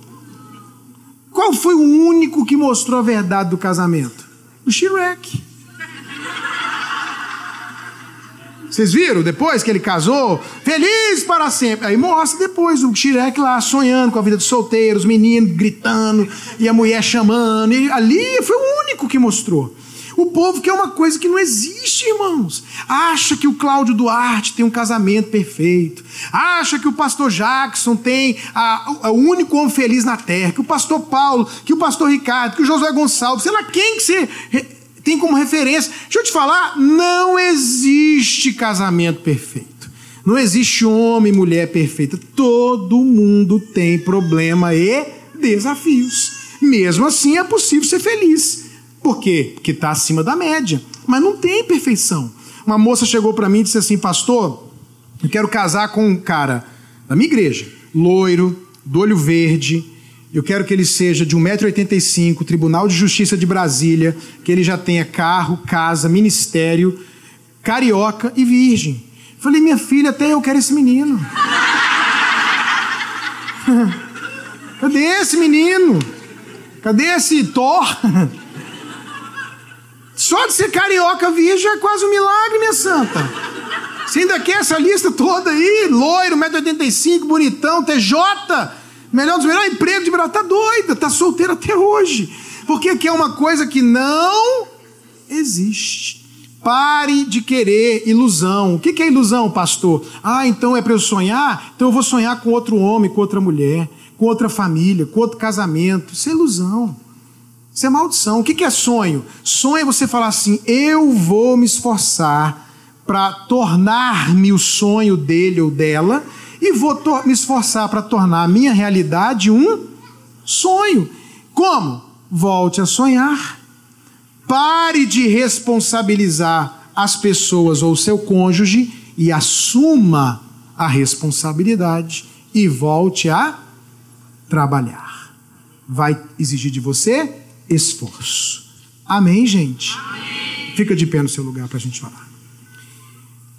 Qual foi o único que mostrou a verdade do casamento? O Shrek. Vocês viram depois que ele casou? Feliz para sempre. Aí mostra depois o Shrek lá sonhando com a vida de solteiro, os meninos gritando e a mulher chamando. E ali foi o único que mostrou. O povo quer uma coisa que não existe, irmãos. Acha que o Cláudio Duarte tem um casamento perfeito. Acha que o pastor Jackson tem o único homem feliz na terra. Que o pastor Paulo, que o pastor Ricardo, que o Josué Gonçalves, sei lá quem que você tem como referência. Deixa eu te falar, não existe casamento perfeito. Não existe homem e mulher perfeita. Todo mundo tem problema e desafios. Mesmo assim, é possível ser feliz. Por quê? Porque está acima da média. Mas não tem perfeição. Uma moça chegou para mim e disse assim: Pastor, eu quero casar com um cara da minha igreja, loiro, do olho verde. Eu quero que ele seja de 1,85m, Tribunal de Justiça de Brasília, que ele já tenha carro, casa, ministério, carioca e virgem. Falei, minha filha, até eu quero esse menino. Cadê esse menino? Cadê esse Thor? Só de ser carioca virgem é quase um milagre, minha santa. Você ainda quer essa lista toda aí? Loiro, 1,85m, bonitão, TJ, melhor dos melhores empregos de Brasil. Tá doida, tá solteira até hoje. Porque aqui é uma coisa que não existe. Pare de querer ilusão. O que é ilusão, pastor? Ah, então é para eu sonhar? Então eu vou sonhar com outro homem, com outra mulher, com outra família, com outro casamento. Isso é ilusão. Isso é maldição. O que é sonho? Sonho é você falar assim: eu vou me esforçar para tornar-me o sonho dele ou dela e vou me esforçar para tornar a minha realidade um sonho. Como? Volte a sonhar. Pare de responsabilizar as pessoas ou seu cônjuge e assuma a responsabilidade e volte a trabalhar. Vai exigir de você esforço. Amém, gente? Amém. Fica de pé no seu lugar para a gente orar.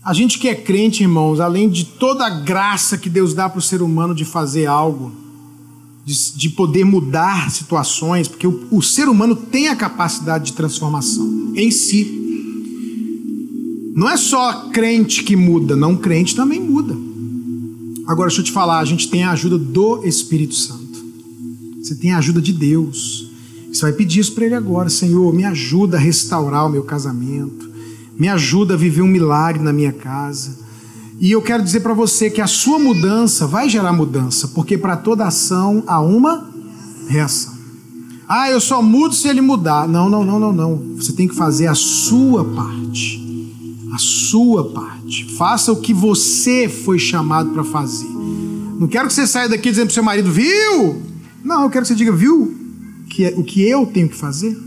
A gente que é crente, irmãos, além de toda a graça que Deus dá para o ser humano de fazer algo, de, de poder mudar situações, porque o, o ser humano tem a capacidade de transformação em si. Não é só crente que muda, não crente também muda. Agora, deixa eu te falar, a gente tem a ajuda do Espírito Santo. Você tem a ajuda de Deus. Você vai pedir isso para Ele agora: Senhor, me ajuda a restaurar o meu casamento, me ajuda a viver um milagre na minha casa. E eu quero dizer para você que a sua mudança vai gerar mudança, porque para toda ação há uma reação. Ah, eu só mudo se ele mudar. Não, não, não, não, não. Você tem que fazer a sua parte. A sua parte. Faça o que você foi chamado para fazer. Não quero que você saia daqui dizendo para seu marido, viu? Não, eu quero que você diga, viu? Que é, o que eu tenho que fazer?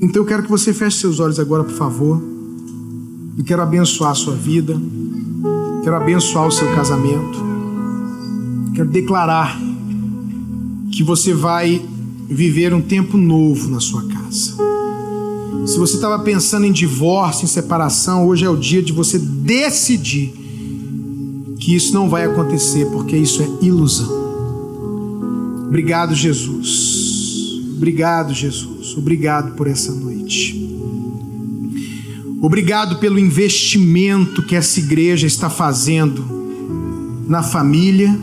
Então eu quero que você feche seus olhos agora, por favor. Eu quero abençoar a sua vida. Quero abençoar o seu casamento. Quero declarar que você vai viver um tempo novo na sua casa. Se você estava pensando em divórcio, em separação, hoje é o dia de você decidir que isso não vai acontecer, porque isso é ilusão. Obrigado, Jesus. Obrigado, Jesus. Obrigado por essa noite. Obrigado pelo investimento que essa igreja está fazendo na família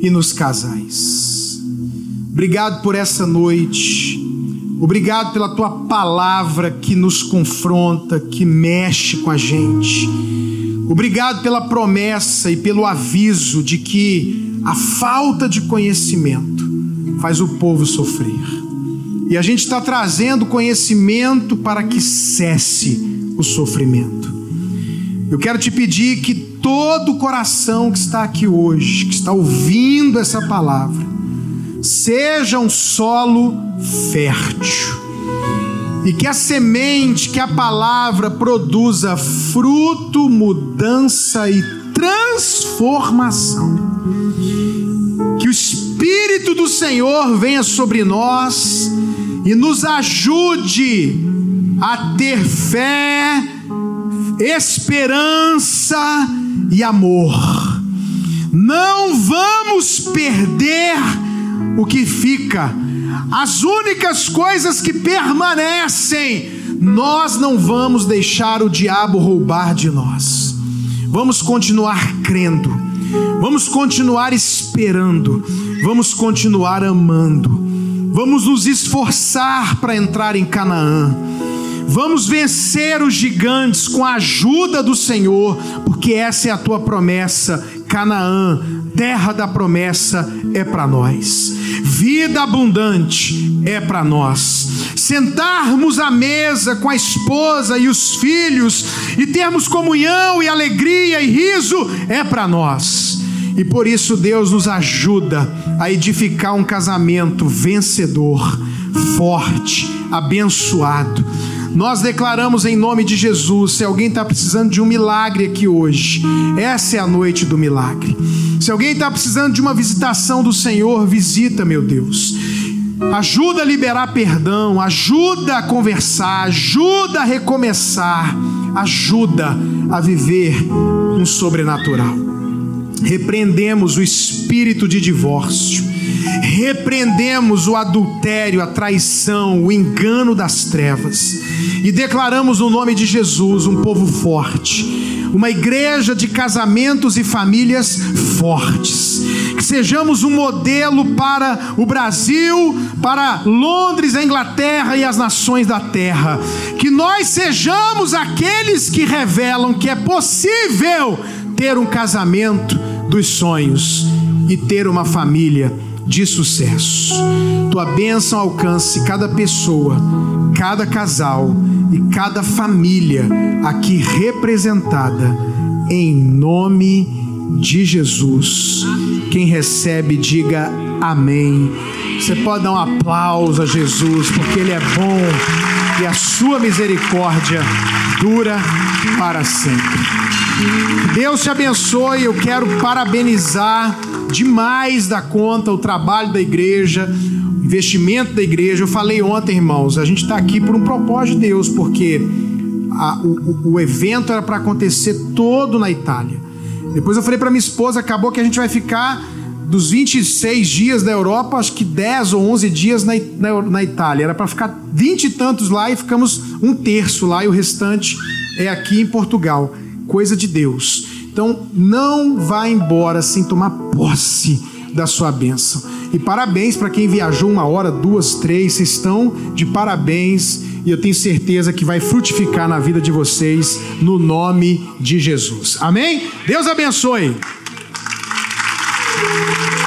e nos casais. Obrigado por essa noite. Obrigado pela tua palavra que nos confronta, que mexe com a gente. Obrigado pela promessa e pelo aviso de que a falta de conhecimento faz o povo sofrer. E a gente está trazendo conhecimento para que cesse o sofrimento. Eu quero te pedir que todo o coração que está aqui hoje, que está ouvindo essa palavra, seja um solo fértil. E que a semente, que a palavra produza fruto, mudança e transformação. Que o Espírito do Senhor venha sobre nós e nos ajude a ter fé, esperança e amor. Não vamos perder o que fica, as únicas coisas que permanecem, nós não vamos deixar o diabo roubar de nós. Vamos continuar crendo, vamos continuar esperando, vamos continuar amando, vamos nos esforçar para entrar em Canaã. Vamos vencer os gigantes com a ajuda do Senhor, porque essa é a tua promessa. Canaã, terra da promessa, é para nós. Vida abundante é para nós. Sentarmos à mesa com a esposa e os filhos e termos comunhão e alegria e riso é para nós. E por isso Deus nos ajuda a edificar um casamento vencedor, forte, abençoado nós declaramos em nome de Jesus: se alguém está precisando de um milagre aqui hoje, essa é a noite do milagre. Se alguém está precisando de uma visitação do Senhor, visita, meu Deus. Ajuda a liberar perdão, ajuda a conversar, ajuda a recomeçar, ajuda a viver um sobrenatural. Repreendemos o espírito de divórcio repreendemos o adultério, a traição, o engano das trevas e declaramos no nome de Jesus um povo forte, uma igreja de casamentos e famílias fortes. Que sejamos um modelo para o Brasil, para Londres, a Inglaterra e as nações da terra. Que nós sejamos aqueles que revelam que é possível ter um casamento dos sonhos e ter uma família de sucesso. Tua bênção alcance cada pessoa, cada casal e cada família aqui representada, em nome de Jesus. Quem recebe, diga amém. Você pode dar um aplauso a Jesus, porque Ele é bom e a sua misericórdia dura para sempre. Deus te abençoe. Eu quero parabenizar demais da conta o trabalho da igreja, o investimento da igreja. Eu falei ontem, irmãos, a gente está aqui por um propósito de Deus, porque a, o, o evento era para acontecer todo na Itália. Depois eu falei para minha esposa, acabou que a gente vai ficar dos 26 dias da Europa, acho que 10 ou 11 dias na, na, na Itália. Era para ficar 20 e tantos lá e ficamos um terço lá e o restante é aqui em Portugal. Coisa de Deus. Então, não vá embora sem tomar posse da sua bênção. E parabéns para quem viajou uma hora, duas, três, vocês estão de parabéns e eu tenho certeza que vai frutificar na vida de vocês, no nome de Jesus. Amém? Deus abençoe. Obrigado.